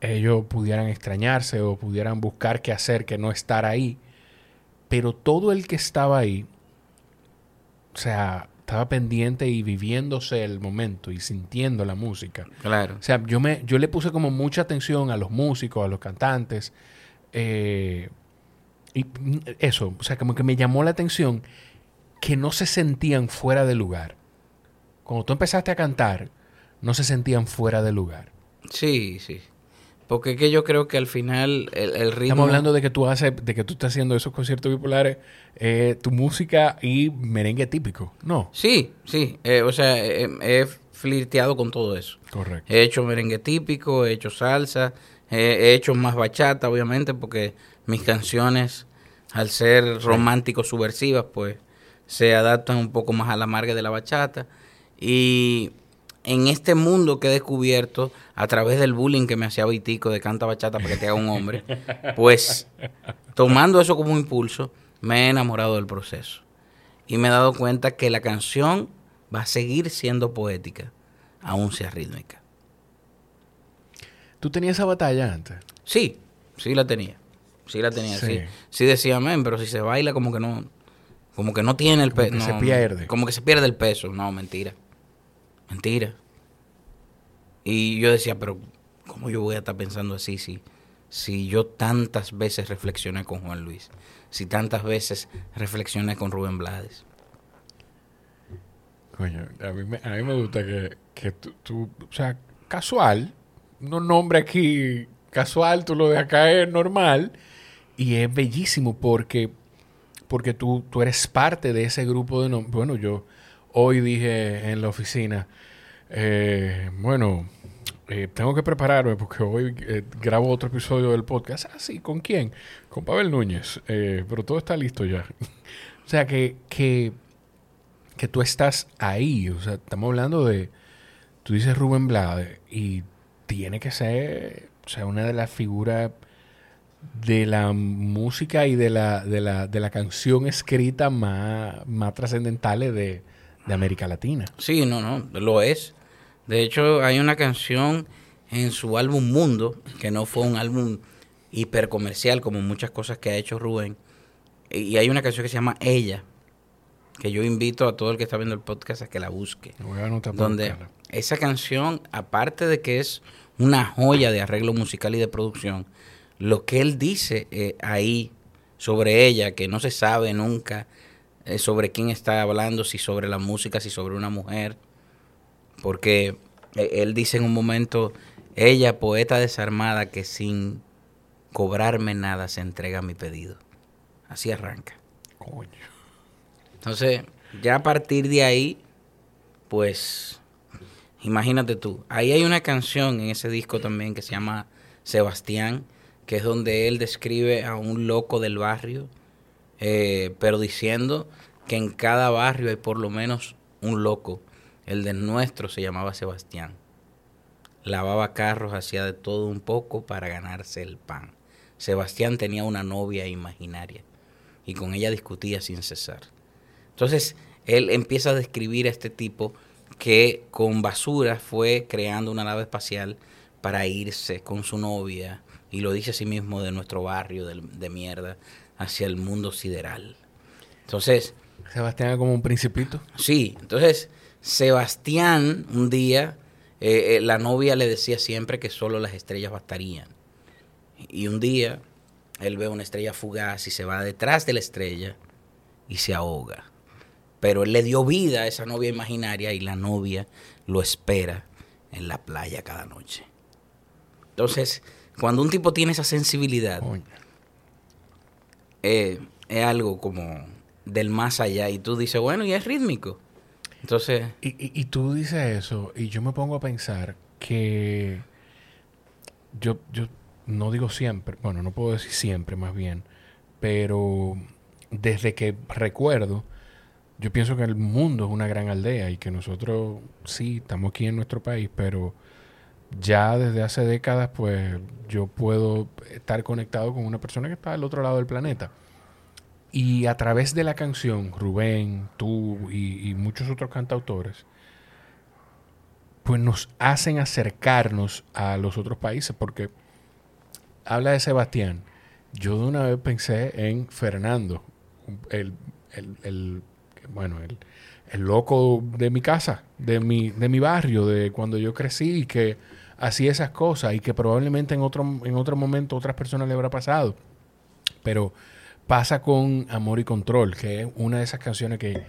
ellos pudieran extrañarse o pudieran buscar qué hacer, que no estar ahí. Pero todo el que estaba ahí, o sea, estaba pendiente y viviéndose el momento y sintiendo la música. Claro. O sea, yo, me, yo le puse como mucha atención a los músicos, a los cantantes. eh, y eso, o sea, como que me llamó la atención que no se sentían fuera de lugar. Cuando tú empezaste a cantar, no se sentían fuera de lugar. Sí, sí. Porque es que yo creo que al final el, el ritmo... Estamos hablando de que tú haces, de que tú estás haciendo esos conciertos bipolares, eh, tu música y merengue típico. No. Sí, sí. eh, o sea, eh, he flirteado con todo eso. Correcto. He hecho merengue típico, he hecho salsa, he, he hecho más bachata, obviamente, porque mis canciones, al ser románticos subversivas, pues se adaptan un poco más a la marga de la bachata. Y en este mundo que he descubierto a través del bullying que me hacía Vitico de canta bachata para que te haga un hombre, pues tomando eso como impulso, me he enamorado del proceso. Y me he dado cuenta que la canción va a seguir siendo poética, aún sea rítmica. ¿Tú tenías esa batalla antes? Sí, sí la tenía. Sí la tenía, sí. Sí. Sí, decía, men, pero si se baila como que no, como que no tiene el Como peso. que se pierde. Como que se pierde el peso. No, mentira. Mentira. Y yo decía, pero ¿cómo yo voy a estar pensando así si, si yo tantas veces reflexioné con Juan Luis? Si tantas veces reflexioné con Rubén Blades. Coño, a mí me, a mí me gusta que, que tú, o sea, casual, un nombre aquí casual, tú lo dejas caer normal, y es bellísimo porque, porque tú, tú eres parte de ese grupo de nombres. Bueno, yo hoy dije en la oficina, eh, bueno, eh, tengo que prepararme porque hoy eh, grabo otro episodio del podcast. Ah, sí, ¿con quién? Con Pavel Núñez, Eh, pero todo está listo ya. o sea, que... que que tú estás ahí. O sea, estamos hablando de. Tú dices Rubén Blades y tiene que ser, o sea, una de las figuras de la música y de la, de la, de la canción escrita más, más trascendentales de, de América Latina. Sí, no, no, lo es. De hecho, hay una canción en su álbum Mundo, que no fue un álbum hipercomercial como muchas cosas que ha hecho Rubén. Y hay una canción que se llama Ella, que yo invito a todo el que está viendo el podcast a que la busque. Voy a Donde buscarla. esa canción, aparte de que es una joya de arreglo musical y de producción, lo que él dice eh, ahí sobre ella, que no se sabe nunca eh, sobre quién está hablando, si sobre la música, si sobre una mujer, Porque eh, él dice en un momento, ella, poeta desarmada, que sin cobrarme nada se entrega a mi pedido. Así arranca. Coño. Entonces, ya a partir de ahí, pues, imagínate tú. Ahí hay una canción en ese disco también que se llama Sebastián, que es donde él describe a un loco del barrio, eh, pero diciendo que en cada barrio hay por lo menos un loco. El de nuestro se llamaba Sebastián. Lavaba carros, hacía de todo un poco para ganarse el pan. Sebastián tenía una novia imaginaria y con ella discutía sin cesar. Entonces, él empieza a describir a este tipo que con basura fue creando una nave espacial para irse con su novia, y lo dice a sí mismo, de nuestro barrio de, de mierda hacia el mundo sideral. Entonces, Sebastián es como un principito. Sí, entonces Sebastián un día, eh, eh, la novia le decía siempre que solo las estrellas bastarían. Y un día él ve una estrella fugaz y se va detrás de la estrella y se ahoga. Pero él le dio vida a esa novia imaginaria y la novia lo espera en la playa cada noche. Entonces, cuando un tipo tiene esa sensibilidad, eh, es algo como del más allá y tú dices, bueno, y es rítmico. Entonces, Y, y- tú dices eso y yo me pongo a pensar que yo, yo no digo siempre, bueno, no puedo decir siempre más bien, pero desde que recuerdo, yo pienso que el mundo es una gran aldea y que nosotros sí estamos aquí en nuestro país, pero ya desde hace décadas pues yo puedo estar conectado con una persona que está al otro lado del planeta. Y a través de la canción, Rubén, tú y, muchos otros cantautores, pues nos hacen acercarnos a los otros países, porque habla de Sebastián. Yo de una vez pensé en Fernando, el, el- el- bueno, el, el loco de mi casa, de mi, de mi barrio, de cuando yo crecí y que hacía esas cosas y que probablemente en otro, en otro momento otras personas le habrá pasado. Pero pasa con Amor y Control, que es una de esas canciones que,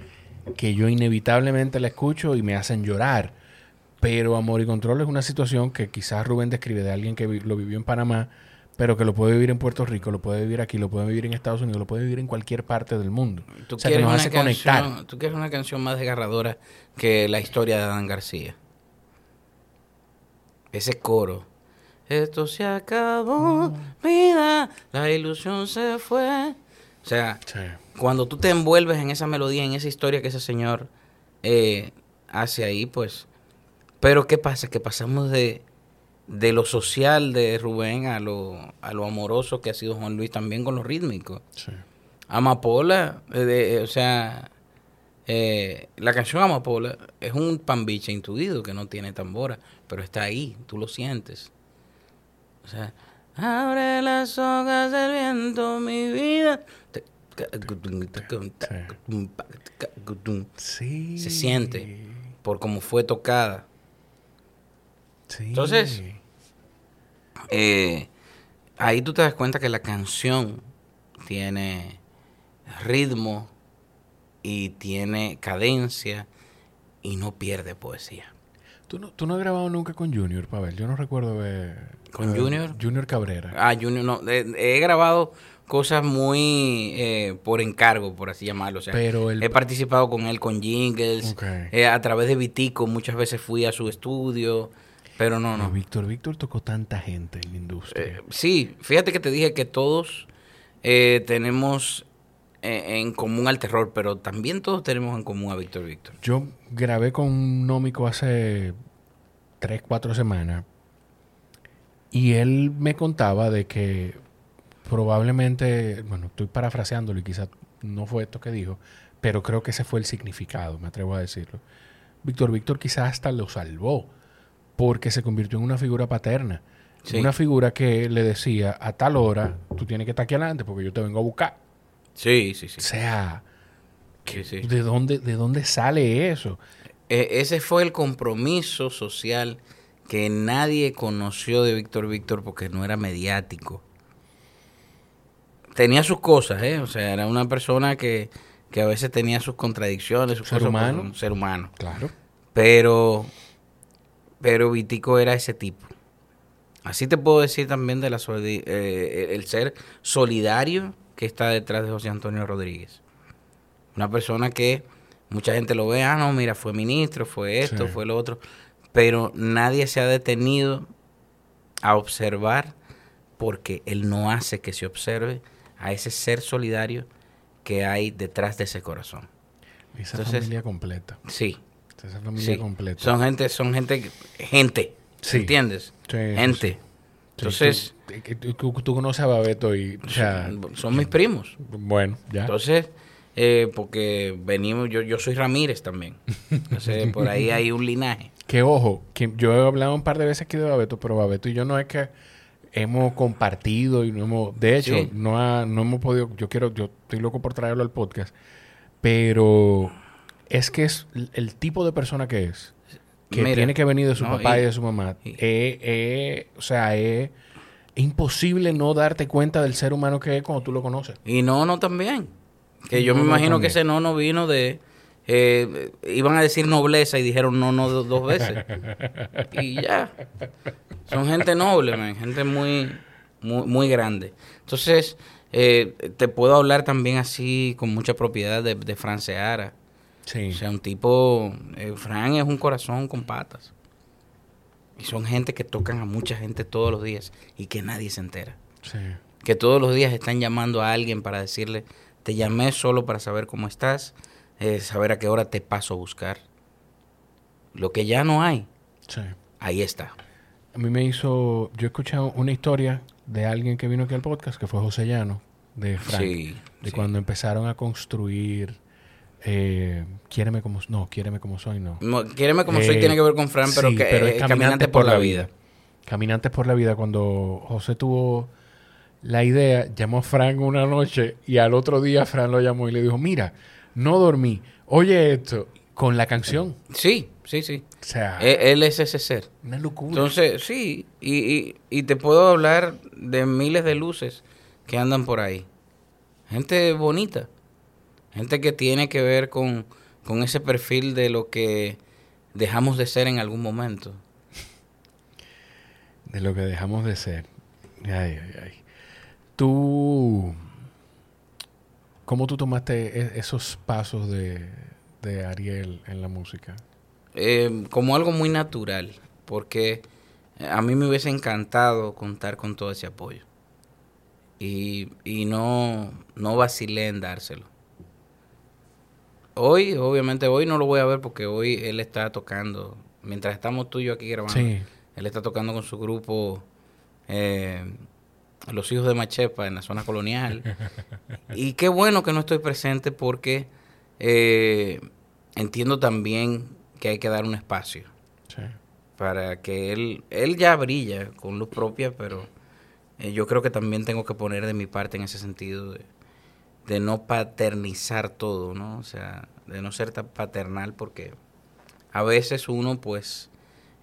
que yo inevitablemente la escucho y me hacen llorar. Pero Amor y Control es una situación que quizás Rubén describe de alguien que vi- lo vivió en Panamá, pero que lo puede vivir en Puerto Rico, lo puede vivir aquí, lo puede vivir en Estados Unidos, lo puede vivir en cualquier parte del mundo. tú, o sea, que quieres nos una hace canción, conectar. tú quieres una canción más desgarradora que la historia de Adán García. Ese coro. Esto se acabó, vida, la ilusión se fue. O sea, Sí. cuando tú te envuelves en esa melodía, en esa historia que ese señor eh, hace ahí, pues... Pero ¿qué pasa? Que pasamos de, de lo social de Rubén a lo, a lo amoroso que ha sido Juan Luis también con lo rítmico. Sí. Amapola, eh, de- eh, o sea, eh, la canción Amapola es un pambiche intuido que no tiene tambora, pero está ahí, tú lo sientes. O sea, abre las hojas del viento, mi vida. Sí. Se siente. Por cómo fue tocada. Sí. Entonces- Eh, ahí tú te das cuenta que la canción tiene ritmo y tiene cadencia y no pierde poesía. ¿Tú no, tú no has grabado nunca con Junior, Pavel. Yo no recuerdo ver... ¿Con eh, Junior? Junior Cabrera. Ah, Junior, no, eh, he grabado cosas muy eh, por encargo, por así llamarlo. O sea, Pero el- he participado con él con jingles, Ok. eh, a través de Vitico muchas veces fui a su estudio, pero no, no. Víctor, Víctor tocó tanta gente en la industria. Eh, sí, fíjate que te dije que todos tenemos en común al terror, pero también todos tenemos en común a Víctor Víctor. Yo grabé con un nómico hace tres, cuatro semanas y él me contaba de que probablemente, bueno, estoy parafraseándolo y quizás no fue esto que dijo, pero creo que ese fue el significado, me atrevo a decirlo. Víctor Víctor quizás hasta lo salvó porque se convirtió en una figura paterna. Sí. Una figura que le decía a tal hora, tú tienes que estar aquí adelante porque yo te vengo a buscar. Sí, sí, sí. O sea, Sí, sí. ¿de dónde, ¿de dónde sale eso? Eh, ese fue el compromiso social que nadie conoció de Víctor Víctor porque no era mediático. Tenía sus cosas, ¿eh? O sea, era una persona que, que a veces tenía sus contradicciones, sus Ser cosas, humano. un ser humano. Claro. Pero pero Vitico era ese tipo. Así te puedo decir también de la eh, el ser solidario que está detrás de José Antonio Rodríguez. Una persona que mucha gente lo ve, ah, no, mira, fue ministro, fue esto, Sí. fue lo otro, pero nadie se ha detenido a observar porque él no hace que se observe a ese ser solidario que hay detrás de ese corazón. Esa Entonces- familia completa. Sí, Esa familia sí. completa. Son gente, son gente, gente, Sí. ¿entiendes? Sí, gente. Entonces, Sí, tú, tú- tú conoces a Babeto y... O sea, son mis primos. bueno, ya. Entonces, eh, porque venimos, yo, yo soy Ramírez también. Entonces, por ahí hay un linaje. Que ojo, que yo he hablado un par de veces aquí de Babeto, pero Babeto y yo no es que hemos compartido y no hemos... De hecho, Sí. no, ha- no hemos podido... Yo quiero... Yo estoy loco por traerlo al podcast. Pero es que es el, tipo de persona que es. Que Mira, tiene que venir de su no, papá y, y- de su mamá. y- eh, eh, o sea, es imposible no darte cuenta del ser humano que es cuando tú lo conoces. Y no, no también. Que yo No, me no, imagino que ese no no vino de... eh, iban a decir nobleza y dijeron no, no do- dos veces. y ya. Son gente noble, man, gente muy, muy, muy grande. Entonces, eh, te puedo hablar también así con mucha propiedad de, de Fran Seara. Sí. O sea, un tipo... eh, Fran es un corazón con patas. Y son gente que tocan a mucha gente todos los días y que nadie se entera. sí. Que todos los días están llamando a alguien para decirle, te llamé solo para saber cómo estás, eh, saber a qué hora te paso a buscar. Lo que ya no hay, sí. ahí está. A mí me hizo... Yo he escuchado una historia de alguien que vino aquí al podcast, que fue José Llano, de Frank. Sí, de sí. cuando empezaron a construir... Eh, Quiéreme como... No, Quiéreme como soy, no. No, Quiéreme como soy Eh, tiene que ver con Fran, pero que pero es eh, Caminante por la vida. Caminantes por la vida, cuando José tuvo la idea, llamó a Fran una noche y al otro día Fran lo llamó y le dijo, mira, no dormí, oye esto, con la canción. Sí, sí, sí. O sea, Eh, Él es ese ser. una locura. Entonces, sí, y, y, y te puedo hablar de miles de luces que andan por ahí. Gente bonita, gente que tiene que ver con, con ese perfil de lo que dejamos de ser en algún momento. de lo que dejamos de ser. Ay, ay, ay. Tú, ¿cómo tú tomaste e- esos pasos de, de Ariel en la música? Eh, como algo muy natural, porque a mí me hubiese encantado contar con todo ese apoyo. Y, y no, no vacilé en dárselo. Hoy, obviamente, hoy no lo voy a ver porque hoy él está tocando, mientras estamos tú y yo aquí grabando, Sí, él está tocando con su grupo eh, Los Hijos de Machepa en la zona colonial. y qué bueno que no estoy presente porque eh, entiendo también que hay que dar un espacio sí. para que él, él ya brilla con luz propia, pero eh, yo creo que también tengo que poner de mi parte en ese sentido de, de no paternizar todo, ¿no? O sea, de no ser tan paternal porque a veces uno pues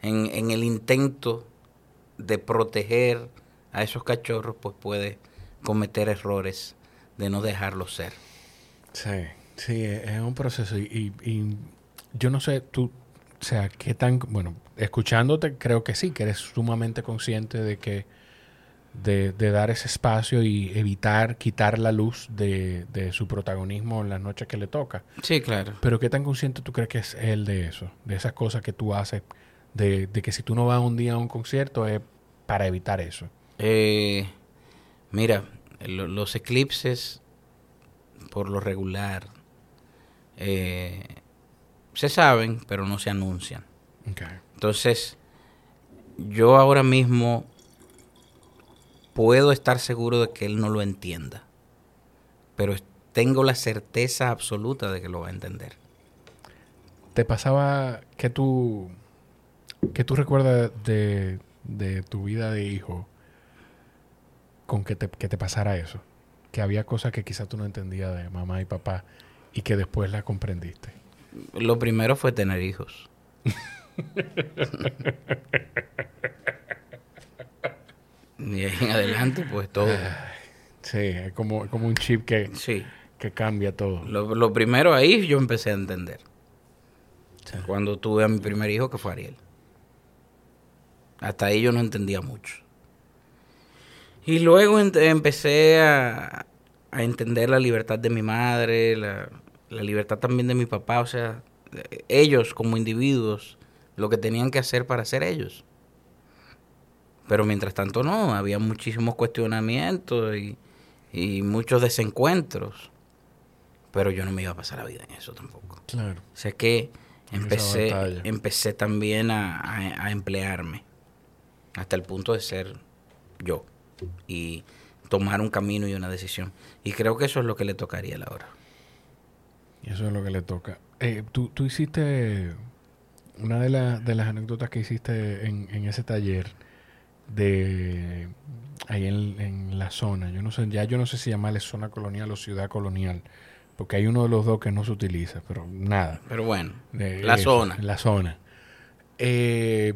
en, en el intento de proteger a esos cachorros pues puede cometer errores de no dejarlos ser. Sí, sí, es es un proceso y, y- y yo no sé, tú, o sea, qué tan, bueno, escuchándote creo que sí, que eres sumamente consciente de que, de, de dar ese espacio y evitar quitar la luz de, de su protagonismo en las noches que le toca. Sí, claro. Pero qué tan consciente tú crees que es él de eso, de esas cosas que tú haces, de, de que si tú no vas un día a un concierto es para evitar eso. Eh, mira, lo- los eclipses, por lo regular, eh, se saben, pero no se anuncian. Okay. Entonces, yo ahora mismo puedo estar seguro de que él no lo entienda, pero tengo la certeza absoluta de que lo va a entender. ¿Te pasaba que tú, que tú recuerdas de, de tu vida de hijo con que te, que te pasara eso? Que había cosas que quizás tú no entendías de mamá y papá y que después las comprendiste. Lo primero fue tener hijos. y ahí en adelante, pues todo. Sí, es como, como un chip que, Sí. que cambia todo. Lo, lo primero ahí yo empecé a entender. Cuando tuve a mi primer hijo, que fue Ariel. Hasta ahí yo no entendía mucho. Y luego empecé a, a entender la libertad de mi madre, la, la libertad también de mi papá, o sea, ellos como individuos, lo que tenían que hacer para ser ellos. Pero mientras tanto no, había muchísimos cuestionamientos y, y muchos desencuentros. Pero yo no me iba a pasar la vida en eso tampoco. Claro. O sea que empecé, empecé también a, a- a emplearme hasta el punto de ser yo y tomar un camino y una decisión. Y creo que eso es lo que le tocaría a la hora. Eso es lo que le toca. Eh, tú, tú hiciste una de, las de las anécdotas que hiciste en, en ese taller de ahí en, en la zona. Yo no sé, ya yo no sé si llamarle zona colonial o ciudad colonial, porque hay uno de los dos que no se utiliza, pero nada. Pero bueno, la eso, zona. La zona. Eh,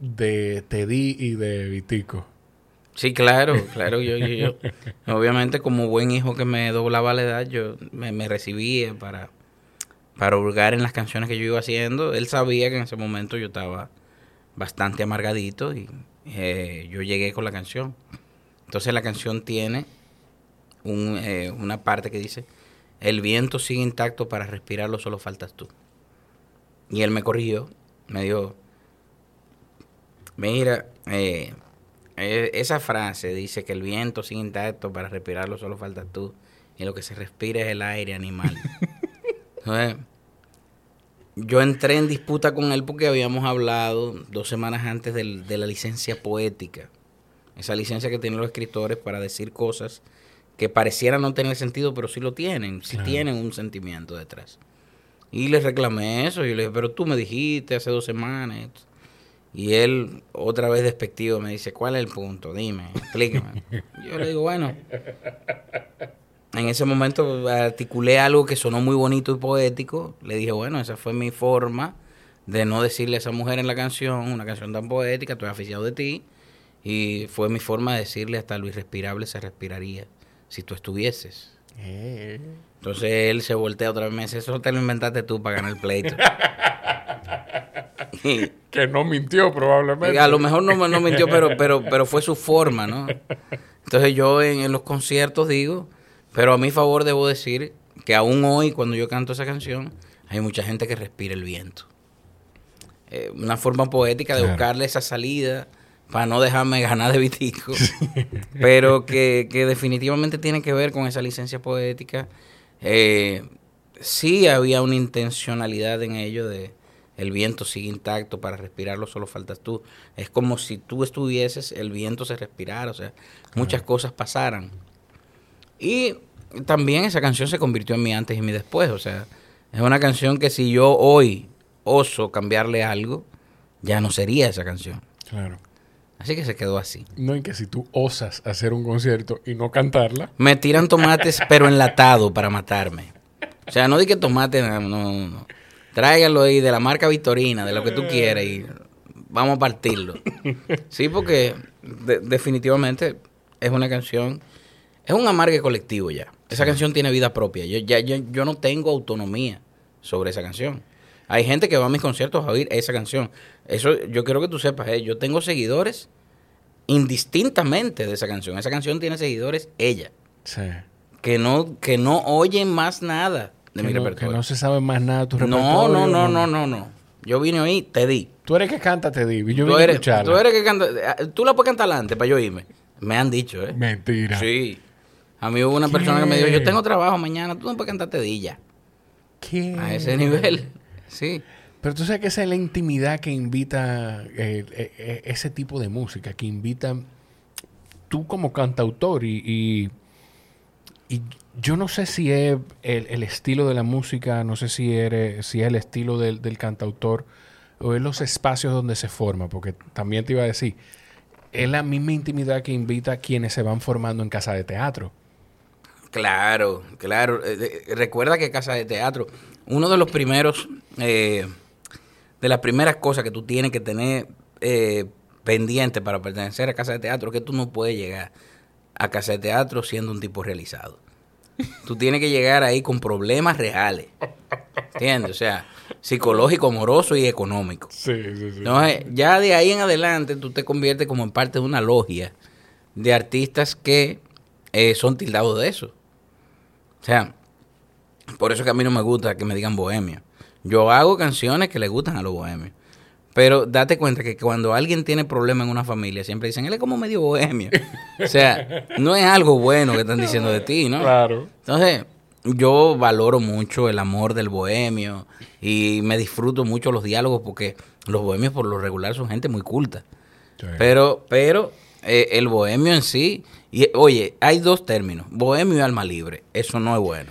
de Teddy y de Vitico. Sí, claro, claro. Yo, yo, obviamente, como buen hijo que me doblaba la edad, yo me, recibía para, para hurgar en las canciones que yo iba haciendo. Él sabía que en ese momento yo estaba bastante amargadito y eh, yo llegué con la canción. Entonces la canción tiene un, eh, una parte que dice, el viento sigue intacto para respirarlo, solo faltas tú. Y él me corrigió, me dijo, mira, eh, esa frase dice que el viento sigue intacto para respirarlo, solo faltas tú. Y lo que se respira es el aire animal. Entonces, yo entré en disputa con él porque habíamos hablado dos semanas antes del- de la licencia poética. Esa licencia que tienen los escritores para decir cosas que parecieran no tener sentido, pero sí lo tienen, sí Claro. tienen un sentimiento detrás. Y le reclamé eso, y le dije, pero tú me dijiste hace dos semanas. Y él, otra vez despectivo, me dice, ¿cuál es el punto? Dime, explícame. Yo le digo, bueno, en ese momento articulé algo que sonó muy bonito y poético. Le dije, bueno, esa fue mi forma de no decirle a esa mujer en la canción, una canción tan poética, estoy aficiado de ti. Y fue mi forma de decirle hasta lo irrespirable se respiraría si tú estuvieses. Entonces él se voltea otra vez y me dice, eso te lo inventaste tú para ganar el pleito. Que no mintió probablemente. a lo mejor no, no mintió, pero, pero, pero fue su forma, ¿no? Entonces yo en, en los conciertos digo, pero a mi favor debo decir que aún hoy cuando yo canto esa canción, hay mucha gente que respira el viento. Eh, una forma poética de Claro. buscarle esa salida para no dejarme ganar de vitico, pero que, que definitivamente tiene que ver con esa licencia poética. Eh, sí había una intencionalidad en ello de el viento sigue intacto, para respirarlo solo faltas tú. Es como si tú estuvieses, el viento se respirara, o sea, muchas cosas pasaran. Y también esa canción se convirtió en mi antes y mi después, o sea, es una canción que si yo hoy oso cambiarle algo, ya no sería esa canción. Claro. Así que se quedó así. No, y que si tú osas hacer un concierto y no cantarla, Me tiran tomates, pero enlatado para matarme. O sea, no di que tomate, no, no, no. Tráiganlo ahí de la marca Victorina, de lo que tú quieras y vamos a partirlo. Sí, porque de- definitivamente es una canción, es un amargue colectivo ya. Esa canción tiene vida propia. Yo, ya, yo, yo no tengo autonomía sobre esa canción. Hay gente que va a mis conciertos a oír esa canción. Eso yo quiero que tú sepas, eh, yo tengo seguidores indistintamente de esa canción. Esa canción tiene seguidores ella sí. que no que no oyen más nada de que, mi no, que repertorio. no se sabe más nada de tu No, repertorio. no, no, no, no, no. Yo vine hoy, te di. Tú eres que canta, te y Yo tú, vine a eres, escucharla. tú eres que canta. eh, Tú la puedes cantar antes para yo irme. Me han dicho, ¿eh? Mentira. Sí. A mí hubo una persona que me dijo, yo tengo trabajo mañana, tú no puedes cantar te di ya. ¿Qué? A ese nivel. Sí. Pero tú sabes que esa es la intimidad que invita eh, eh, eh, ese tipo de música, que invita tú como cantautor y, y, y yo no sé si es el, el estilo de la música, no sé si, eres, si es el estilo del, del cantautor o es los espacios donde se forma, porque también te iba a decir, es la misma intimidad que invita a quienes se van formando en casa de teatro. Claro, claro. Eh, recuerda que Casa de Teatro, uno de los primeros, eh, de las primeras cosas que tú tienes que tener eh, pendiente para pertenecer a Casa de Teatro, es que tú no puedes llegar a Casa de Teatro siendo un tipo realizado. Tú tienes que llegar ahí con problemas reales. ¿Entiendes? O sea, psicológico, amoroso y económico. Sí, sí, sí. Entonces, ya de ahí en adelante tú te conviertes como en parte de una logia de artistas que eh, son tildados de eso. O sea, por eso que a mí no me gusta que me digan bohemio. Yo hago canciones que le gustan a los bohemios. Pero date cuenta que cuando alguien tiene problemas en una familia, siempre dicen, él es como medio bohemio. o sea, no es algo bueno que están diciendo de ti, ¿no? Claro. Entonces, yo valoro mucho el amor del bohemio y me disfruto mucho los diálogos porque los bohemios por lo regular son gente muy culta. Sí. Pero, pero eh, el bohemio en sí, y, oye, hay dos términos, bohemio y alma libre. Eso no es bueno.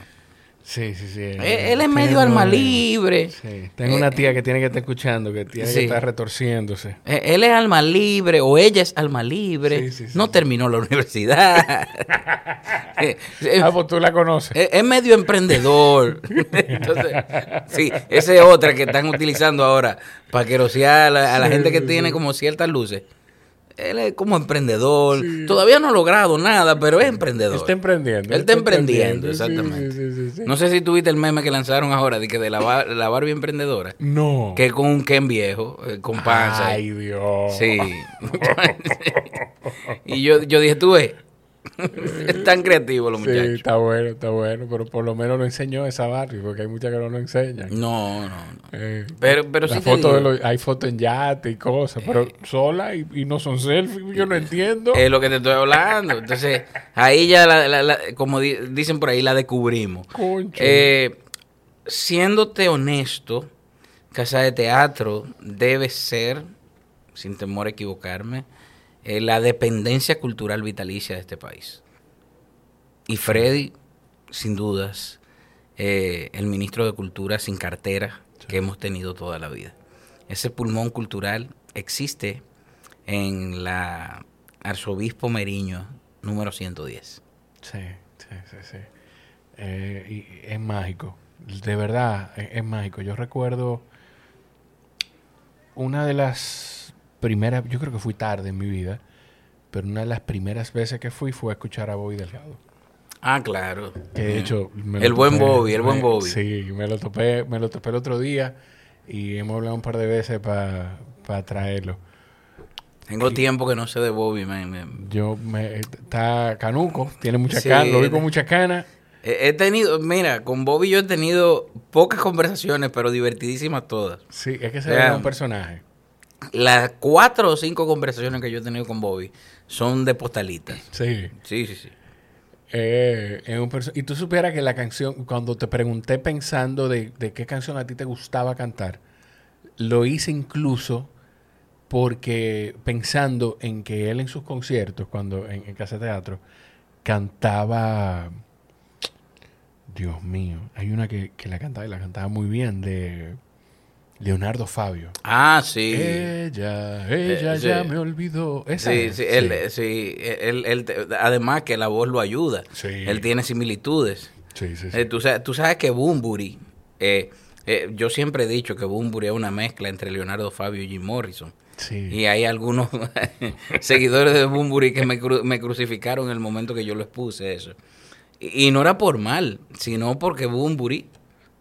Sí, sí, sí. Él, él es medio alma libre. Sí. Tengo Eh, una tía que tiene que estar escuchando, que tiene sí. que estar retorciéndose. Eh, Él es alma libre o ella es alma libre. Sí, no terminó la universidad. Eh, eh, ah, pues tú la conoces. es, es medio emprendedor. Entonces, sí, esa es otra que están utilizando ahora para querosear a la, a la gente que tiene como ciertas luces. Él es como emprendedor. Sí. Todavía no ha logrado nada, pero es emprendedor. Está emprendiendo. Él está emprendiendo, exactamente. sí, sí. No sé si tuviste el meme que lanzaron ahora de que de la, la Barbie emprendedora. No. Que con un Ken viejo, eh, con panza. Ay, Dios. Sí. y yo, yo dije, tú ves, es tan creativo los Sí, muchachos. está bueno, está bueno, pero por lo menos lo enseñó esa Barbie, porque hay muchas que no lo enseñan. No, no, no. Eh, Pero, pero sí te foto digo, de los- hay fotos en yate y cosas, pero sola y, y no son selfies, yo no entiendo. es lo que te estoy hablando. Entonces, ahí ya, la, la- la- como di- dicen por ahí, la descubrimos. Concho. Eh, siéndote honesto, Casa de Teatro debe ser, sin temor a equivocarme, eh, la dependencia cultural vitalicia de este país. Y Freddy, sin dudas, eh, el ministro de Cultura sin cartera que hemos tenido toda la vida. Ese pulmón cultural existe en la Arzobispo Meriño número 110. Sí, sí, sí, sí. Eh, y es mágico. De verdad, es, es mágico. Yo recuerdo una de las primeras, yo creo que fui tarde en mi vida, pero una de las primeras veces que fui fue a escuchar a Bobby Delgado. Ah, claro. Que de hecho... me El buen topé, Bobby, el buen Bobby. Sí, me lo topé, me lo topé el otro día y hemos hablado un par de veces para traerlo. Tengo tiempo que no sé de Bobby. Yo me está canuco, tiene mucha Sí, cana, lo vi con mucha cana. He tenido, mira, con Bobby yo he tenido pocas conversaciones, pero divertidísimas todas. Sí, es que se ve un personaje. Las cuatro o cinco conversaciones que yo he tenido con Bobby son de postalitas. Sí. Sí, sí, sí. Eh, un y tú supieras que la canción, cuando te pregunté pensando de, de qué canción a ti te gustaba cantar, lo hice incluso porque pensando en que él en sus conciertos, cuando en, en Casa Teatro, cantaba. Dios mío, hay una que, que la cantaba y la cantaba muy bien de Leonardo Fabio. Ah, sí. Ella, ella Eh, sí. ya me olvidó. Esa Sí, es, sí, él, sí, él, él además que la voz lo ayuda. Sí. Él tiene similitudes. Sí, sí, sí. Eh, tú, sabes, tú sabes que Bumburi, eh, yo siempre he dicho que Bumburi es una mezcla entre Leonardo Fabio y Jim Morrison. Sí. Y hay algunos seguidores de Bumburi que me, cru- me crucificaron en el momento que yo lo expuse eso. Y, y no era por mal, sino porque Bumburi,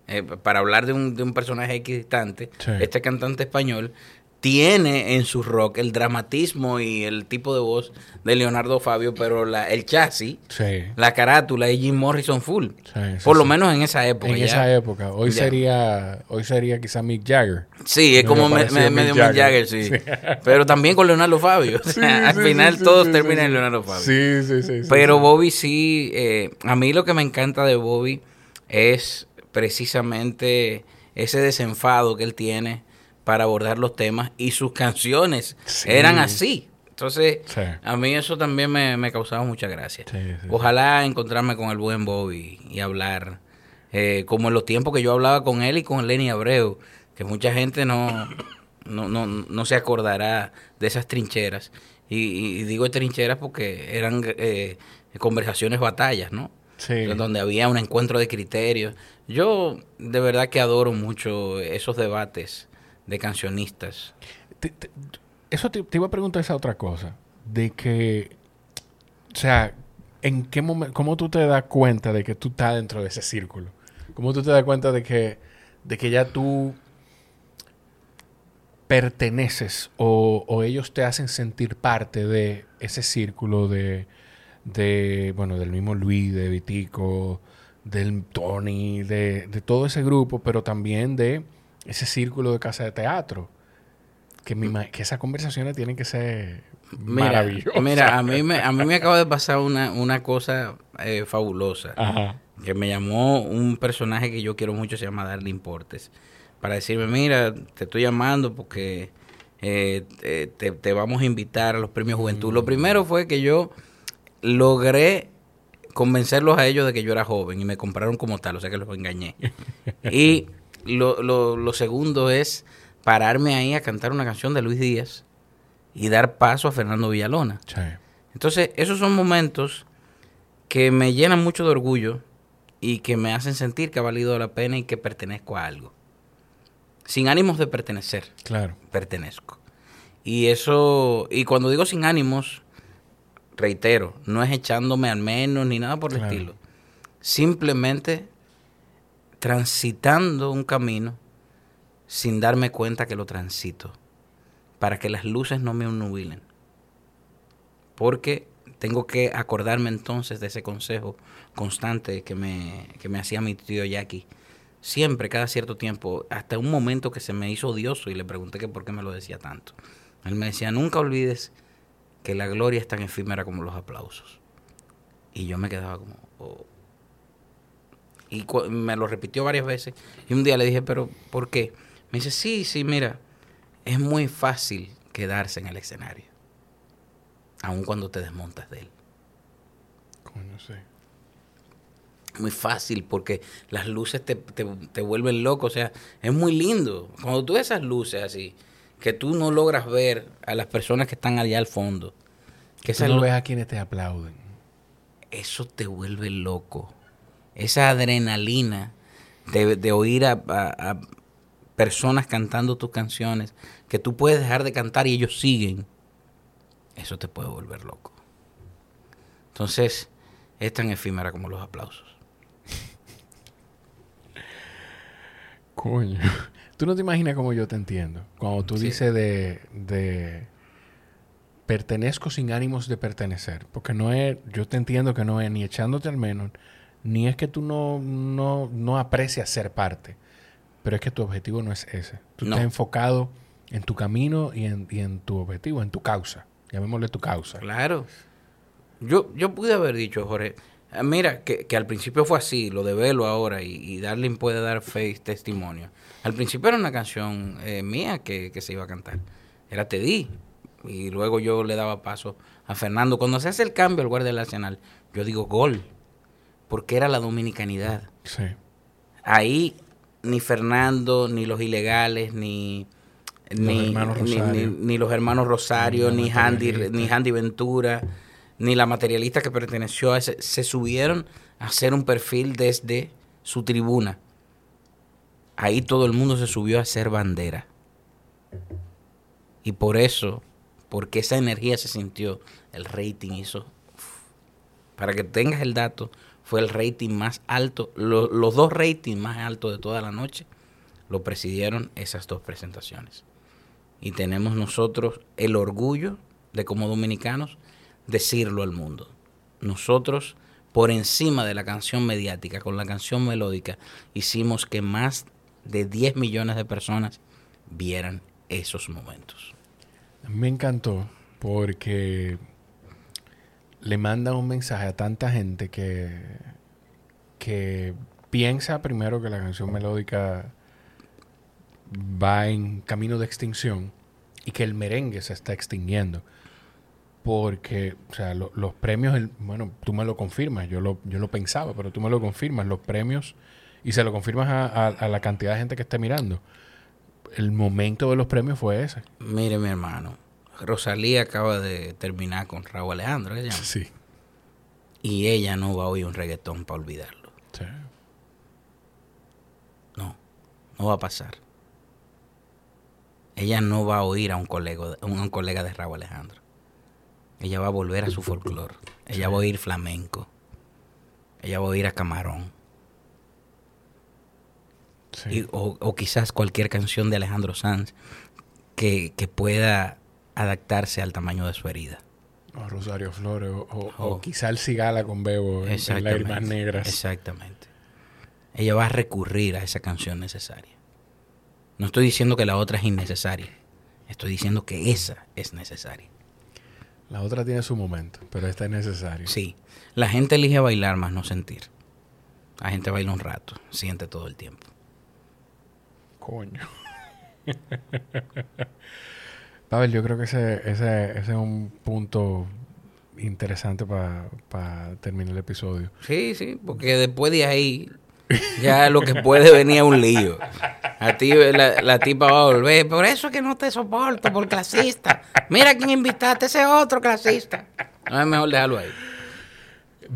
eh, para hablar de un, de un personaje equidistante, Sí. este cantante español tiene en su rock el dramatismo y el tipo de voz de Leonardo Fabio, pero la, el chasis, Sí. la carátula es Jim Morrison full. Sí, sí, por lo menos en esa época. En ya. esa época. Hoy Ya. sería, hoy sería quizá Mick Jagger. Sí, es como me- medio Mick Mick Jagger, sí. Pero también con Leonardo Fabio. O sea, al final todos terminan en. Leonardo Fabio. Sí, sí, sí. Pero. Bobby sí, eh, a mí lo que me encanta de Bobby es precisamente ese desenfado que él tiene para abordar los temas y sus canciones Sí. eran así. Entonces, Sí. a mí eso también me, me causaba mucha gracia. Sí. Ojalá encontrarme con el buen Bobby y hablar, eh, como en los tiempos que yo hablaba con él y con Lenny Abreu, que mucha gente no, no, no, no se acordará de esas trincheras. Y, y digo trincheras porque eran eh, conversaciones, batallas, ¿no? Sí. Donde había un encuentro de criterios. Yo de verdad que adoro mucho esos debates de cancionistas. Te- eso te, iba a preguntar esa otra cosa. De que, o sea, ¿en qué momento, cómo tú te das cuenta de que tú estás dentro de ese círculo? ¿Cómo tú te das cuenta de que, de que ya tú perteneces o, o ellos te hacen sentir parte de ese círculo de, de bueno, del mismo Luis, de Vitico, del Tony, de, de todo ese grupo, pero también de ese círculo de casa de teatro. Que, mi que esas conversaciones tienen que ser Mira, maravillosas. mira a, mí me, a mí me acaba de pasar una, una cosa eh, fabulosa. Ajá. Que me llamó un personaje que yo quiero mucho, se llama Darle Importes. Para decirme, mira, te estoy llamando porque eh, te, te- te vamos a invitar a los premios Juventud. Lo primero fue que yo logré convencerlos a ellos de que yo era joven y me compraron como tal, o sea que los engañé. y lo, lo, lo segundo es pararme ahí a cantar una canción de Luis Díaz y dar paso a Fernando Villalona. Sí. Entonces, esos son momentos que me llenan mucho de orgullo y que me hacen sentir que ha valido la pena y que pertenezco a algo. Sin ánimos de pertenecer, Claro. pertenezco. Y eso, y cuando digo sin ánimos, reitero, no es echándome al menos ni nada por el Claro. estilo. Simplemente transitando un camino sin darme cuenta que lo transito, para que las luces no me obnubilen. Porque tengo que acordarme entonces de ese consejo constante que me, que me hacía mi tío Jackie. Siempre, cada cierto tiempo, hasta un momento que se me hizo odioso y le pregunté que por qué me lo decía tanto. Él me decía, nunca olvides que la gloria es tan efímera como los aplausos. Y yo me quedaba como... oh. Y me lo repitió varias veces. Y un día le dije, pero ¿por qué? Me dice, sí, sí, mira, es muy fácil quedarse en el escenario. Aun cuando te desmontas de él. Coño, sí. Muy fácil porque las luces te, te, te vuelven loco. O sea, es muy lindo. Cuando tú ves esas luces así, que tú no logras ver a las personas que están allá al fondo. Que Tú no ves a quienes te aplauden. eso te vuelve loco. Esa adrenalina de, de oír a, a- a personas cantando tus canciones, que tú puedes dejar de cantar y ellos siguen, eso te puede volver loco. Entonces, es tan efímera como los aplausos. Coño. Tú no te imaginas cómo yo te entiendo. Cuando tú Sí. dices de, de pertenezco sin ánimos de pertenecer. Porque no es, yo te entiendo que no es ni echándote al menos, ni es que tú no, no, no aprecias ser parte. Pero es que tu objetivo no es ese. Tú No. estás enfocado en tu camino y en, y en tu objetivo, en tu causa. Llamémosle tu causa. Claro. Yo, yo pude haber dicho, Jorge, mira, que, que al principio fue así, lo de Velo ahora, y, y Darling puede dar fe y testimonio. Al principio era una canción eh, mía que, que se iba a cantar. Era Te di. Y luego yo le daba paso a Fernando. Cuando se hace el cambio al guardia nacional, yo digo gol. Porque era la dominicanidad. Sí. Ahí ni Fernando, ni los ilegales, ni... Los ni, hermanos ni- Rosario. ni- ni los hermanos Rosario, Ni ni Handy, ni Handy Ventura, ni la materialista que perteneció a ese, se subieron a hacer un perfil desde su tribuna. Ahí todo el mundo se subió a hacer bandera. Y por eso, porque esa energía se sintió, el rating hizo. Para que tengas el dato, fue el rating más alto, lo- los dos ratings más altos de toda la noche lo presidieron esas dos presentaciones. Y tenemos nosotros el orgullo de como dominicanos decirlo al mundo. Nosotros, por encima de la canción mediática, con la canción melódica, hicimos que más de 10 millones de personas vieran esos momentos. Me encantó porque le manda un mensaje a tanta gente que, que piensa primero que la canción melódica va en camino de extinción y que el merengue se está extinguiendo. Porque, o sea, lo- los premios, el- bueno, tú me lo confirmas, yo lo, yo lo pensaba, pero tú me lo confirmas, los premios, y se lo confirmas a, a- a la cantidad de gente que esté mirando. El momento de los premios fue ese. Mire, mi hermano, Rosalía acaba de terminar con Raúl Alejandro, ¿qué se llama? Sí. Y ella no va a oír un reggaetón para olvidarlo. sí. No, no va a pasar. Ella no va a oír a un colega, a un colega de Raúl Alejandro. Ella va a volver a su folclore. Ella va a oír flamenco. Ella va a oír a Camarón. Sí. Y- o, o quizás cualquier canción de Alejandro Sanz. que, que pueda adaptarse al tamaño de su herida. O Rosario Flores, o, o- o Oh. quizá el Cigala con Bebo en, en Lágrimas Negras. Exactamente. Ella va a recurrir a esa canción necesaria. No estoy diciendo que la otra es innecesaria. Estoy diciendo que esa es necesaria. La otra tiene su momento, pero esta es necesaria. Sí. La gente elige bailar más no sentir. La gente baila un rato, siente todo el tiempo. Coño. Pavel, yo creo que ese, ese, ese es un punto interesante para terminar el episodio. Sí, sí, porque después de ahí ya lo que puede venir es un lío. A ti la, la tipa va a volver, por eso es que no te soporto, por clasista. Mira quién invitaste, ese otro clasista. No es mejor dejarlo ahí.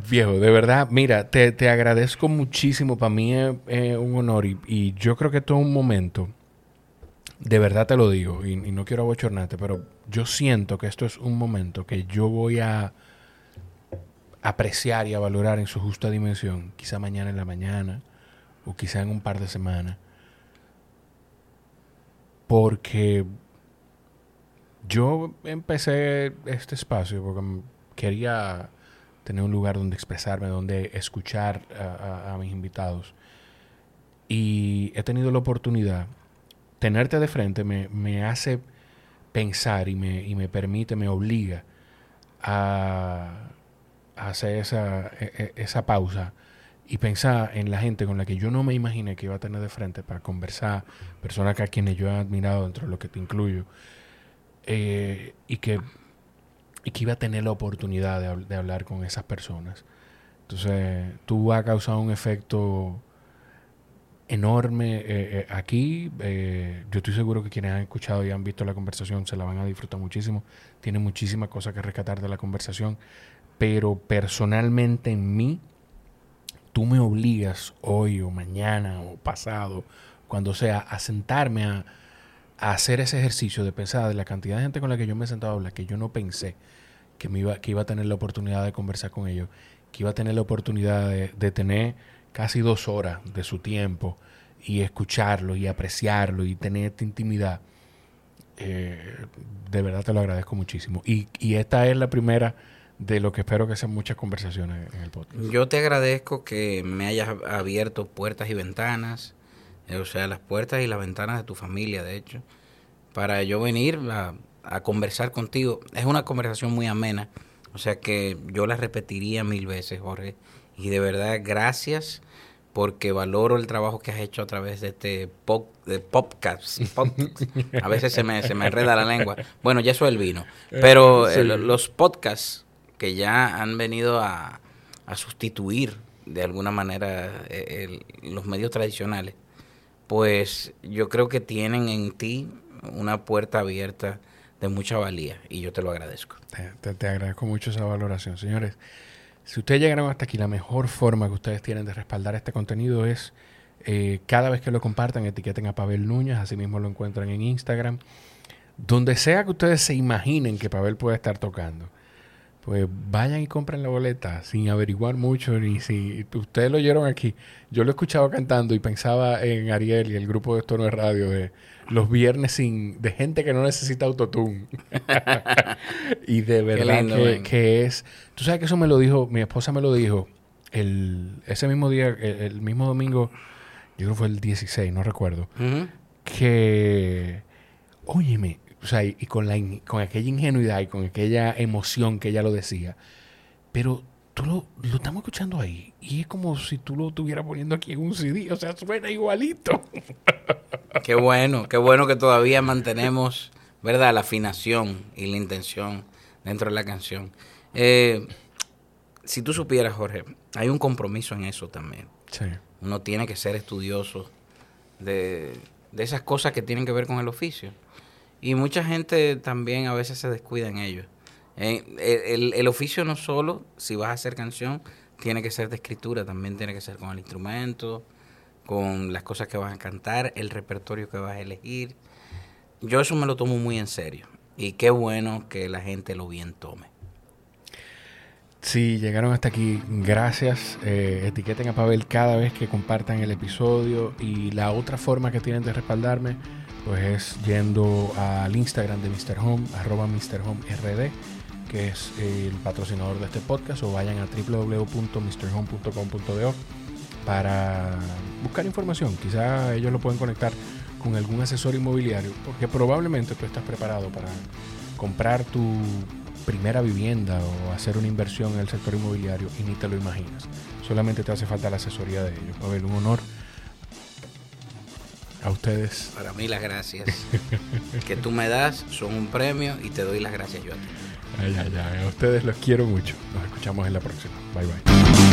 Viejo, de verdad, mira, te, te agradezco muchísimo. Para mí es, un honor y, y yo creo que todo un momento, de verdad te lo digo, y, y no quiero abochornarte, pero yo siento que esto es un momento que yo voy a apreciar y a valorar en su justa dimensión, quizá mañana en la mañana o quizá en un par de semanas, porque yo empecé este espacio porque quería tener un lugar donde expresarme, donde escuchar a, mis invitados. Y he tenido la oportunidad, tenerte de frente me, me hace pensar y me, y me permite, me obliga a hacer esa, e- e- esa pausa y pensar en la gente con la que yo no me imaginé que iba a tener de frente para conversar, personas a quienes yo he admirado dentro de lo que te incluyo, eh, y que y que iba a tener la oportunidad de, hab- de hablar con esas personas. Entonces, tú has causado un efecto enorme eh, eh, aquí. Yo estoy seguro que quienes han escuchado y han visto la conversación se la van a disfrutar muchísimo. Tiene muchísimas cosas que rescatar de la conversación. Pero personalmente en mí, tú me obligas hoy o mañana o pasado, cuando sea, a sentarme a, hacer ese ejercicio de pensar de la cantidad de gente con la que yo me he sentado a hablar, que yo no pensé que, me iba, que iba a tener la oportunidad de conversar con ellos, que iba a tener la oportunidad de, de tener casi dos horas de su tiempo y escucharlo y apreciarlo y tener esta intimidad. Eh, de verdad te lo agradezco muchísimo. Y, y esta es la primera de lo que espero que sean muchas conversaciones en el podcast. Yo te agradezco que me hayas abierto puertas y ventanas, eh, o sea, las puertas y las ventanas de tu familia, de hecho, para yo venir a, a conversar contigo. Es una conversación muy amena, o sea que yo la repetiría mil veces, Jorge. Y de verdad, gracias porque valoro el trabajo que has hecho a través de este pop, de podcast. podcast. A veces se me, se me enreda la lengua. Bueno, ya eso es el vino. Pero Sí. eh, lo- los podcasts que ya han venido a, a sustituir de alguna manera eh, los medios tradicionales, pues yo creo que tienen en ti una puerta abierta de mucha valía y yo te lo agradezco. Te agradezco mucho esa valoración. Señores, si ustedes llegaron hasta aquí, la mejor forma que ustedes tienen de respaldar este contenido es eh, cada vez que lo compartan, etiqueten a Pavel Núñez, así mismo lo encuentran en Instagram. Donde sea que ustedes se imaginen que Pavel puede estar tocando, pues vayan y compren la boleta sin averiguar mucho ni si ustedes lo oyeron aquí. Yo lo escuchaba cantando y pensaba en Ariel y el grupo de Esto de Radio de los viernes sin de gente que no necesita autotune. y de verdad lindo, que, es, tú sabes que eso me lo dijo, mi esposa me lo dijo el ese mismo día, el, el mismo domingo, yo creo que fue el 16, no recuerdo que, óyeme, o sea, y, y con, la, in- con aquella ingenuidad y con aquella emoción que ella lo decía, pero tú lo, lo estamos escuchando ahí y es como si tú lo estuvieras poniendo aquí en un CD, o sea, suena igualito. Qué bueno, qué bueno que todavía mantenemos, ¿verdad? La afinación y la intención dentro de la canción. Eh, si tú supieras, Jorge, hay un compromiso en eso también. Sí, Uno tiene que ser estudioso de, de esas cosas que tienen que ver con el oficio. Y mucha gente también a veces se descuida en ello. Eh, el, el- oficio no solo, si vas a hacer canción, tiene que ser de escritura, también tiene que ser con el instrumento, con las cosas que vas a cantar, el repertorio que vas a elegir. Yo eso me lo tomo muy en serio. Y qué bueno que la gente lo bien tome. Si llegaron hasta aquí, gracias. Eh, etiqueten a Pavel cada vez que compartan el episodio. Y la otra forma que tienen de respaldarme pues es yendo al Instagram de Mr. Home, arroba Mr. Home RD, que es el patrocinador de este podcast, o vayan a www.mrhome.com.do para buscar información. Quizá ellos lo pueden conectar con algún asesor inmobiliario, porque probablemente tú estás preparado para comprar tu primera vivienda o hacer una inversión en el sector inmobiliario y ni te lo imaginas. Solamente te hace falta la asesoría de ellos. A ver, un honor a ustedes. Para mí las gracias que tú me das son un premio y te doy las gracias yo a ti. Ay, ay, ay. A ustedes los quiero mucho. Nos escuchamos en la próxima. Bye bye.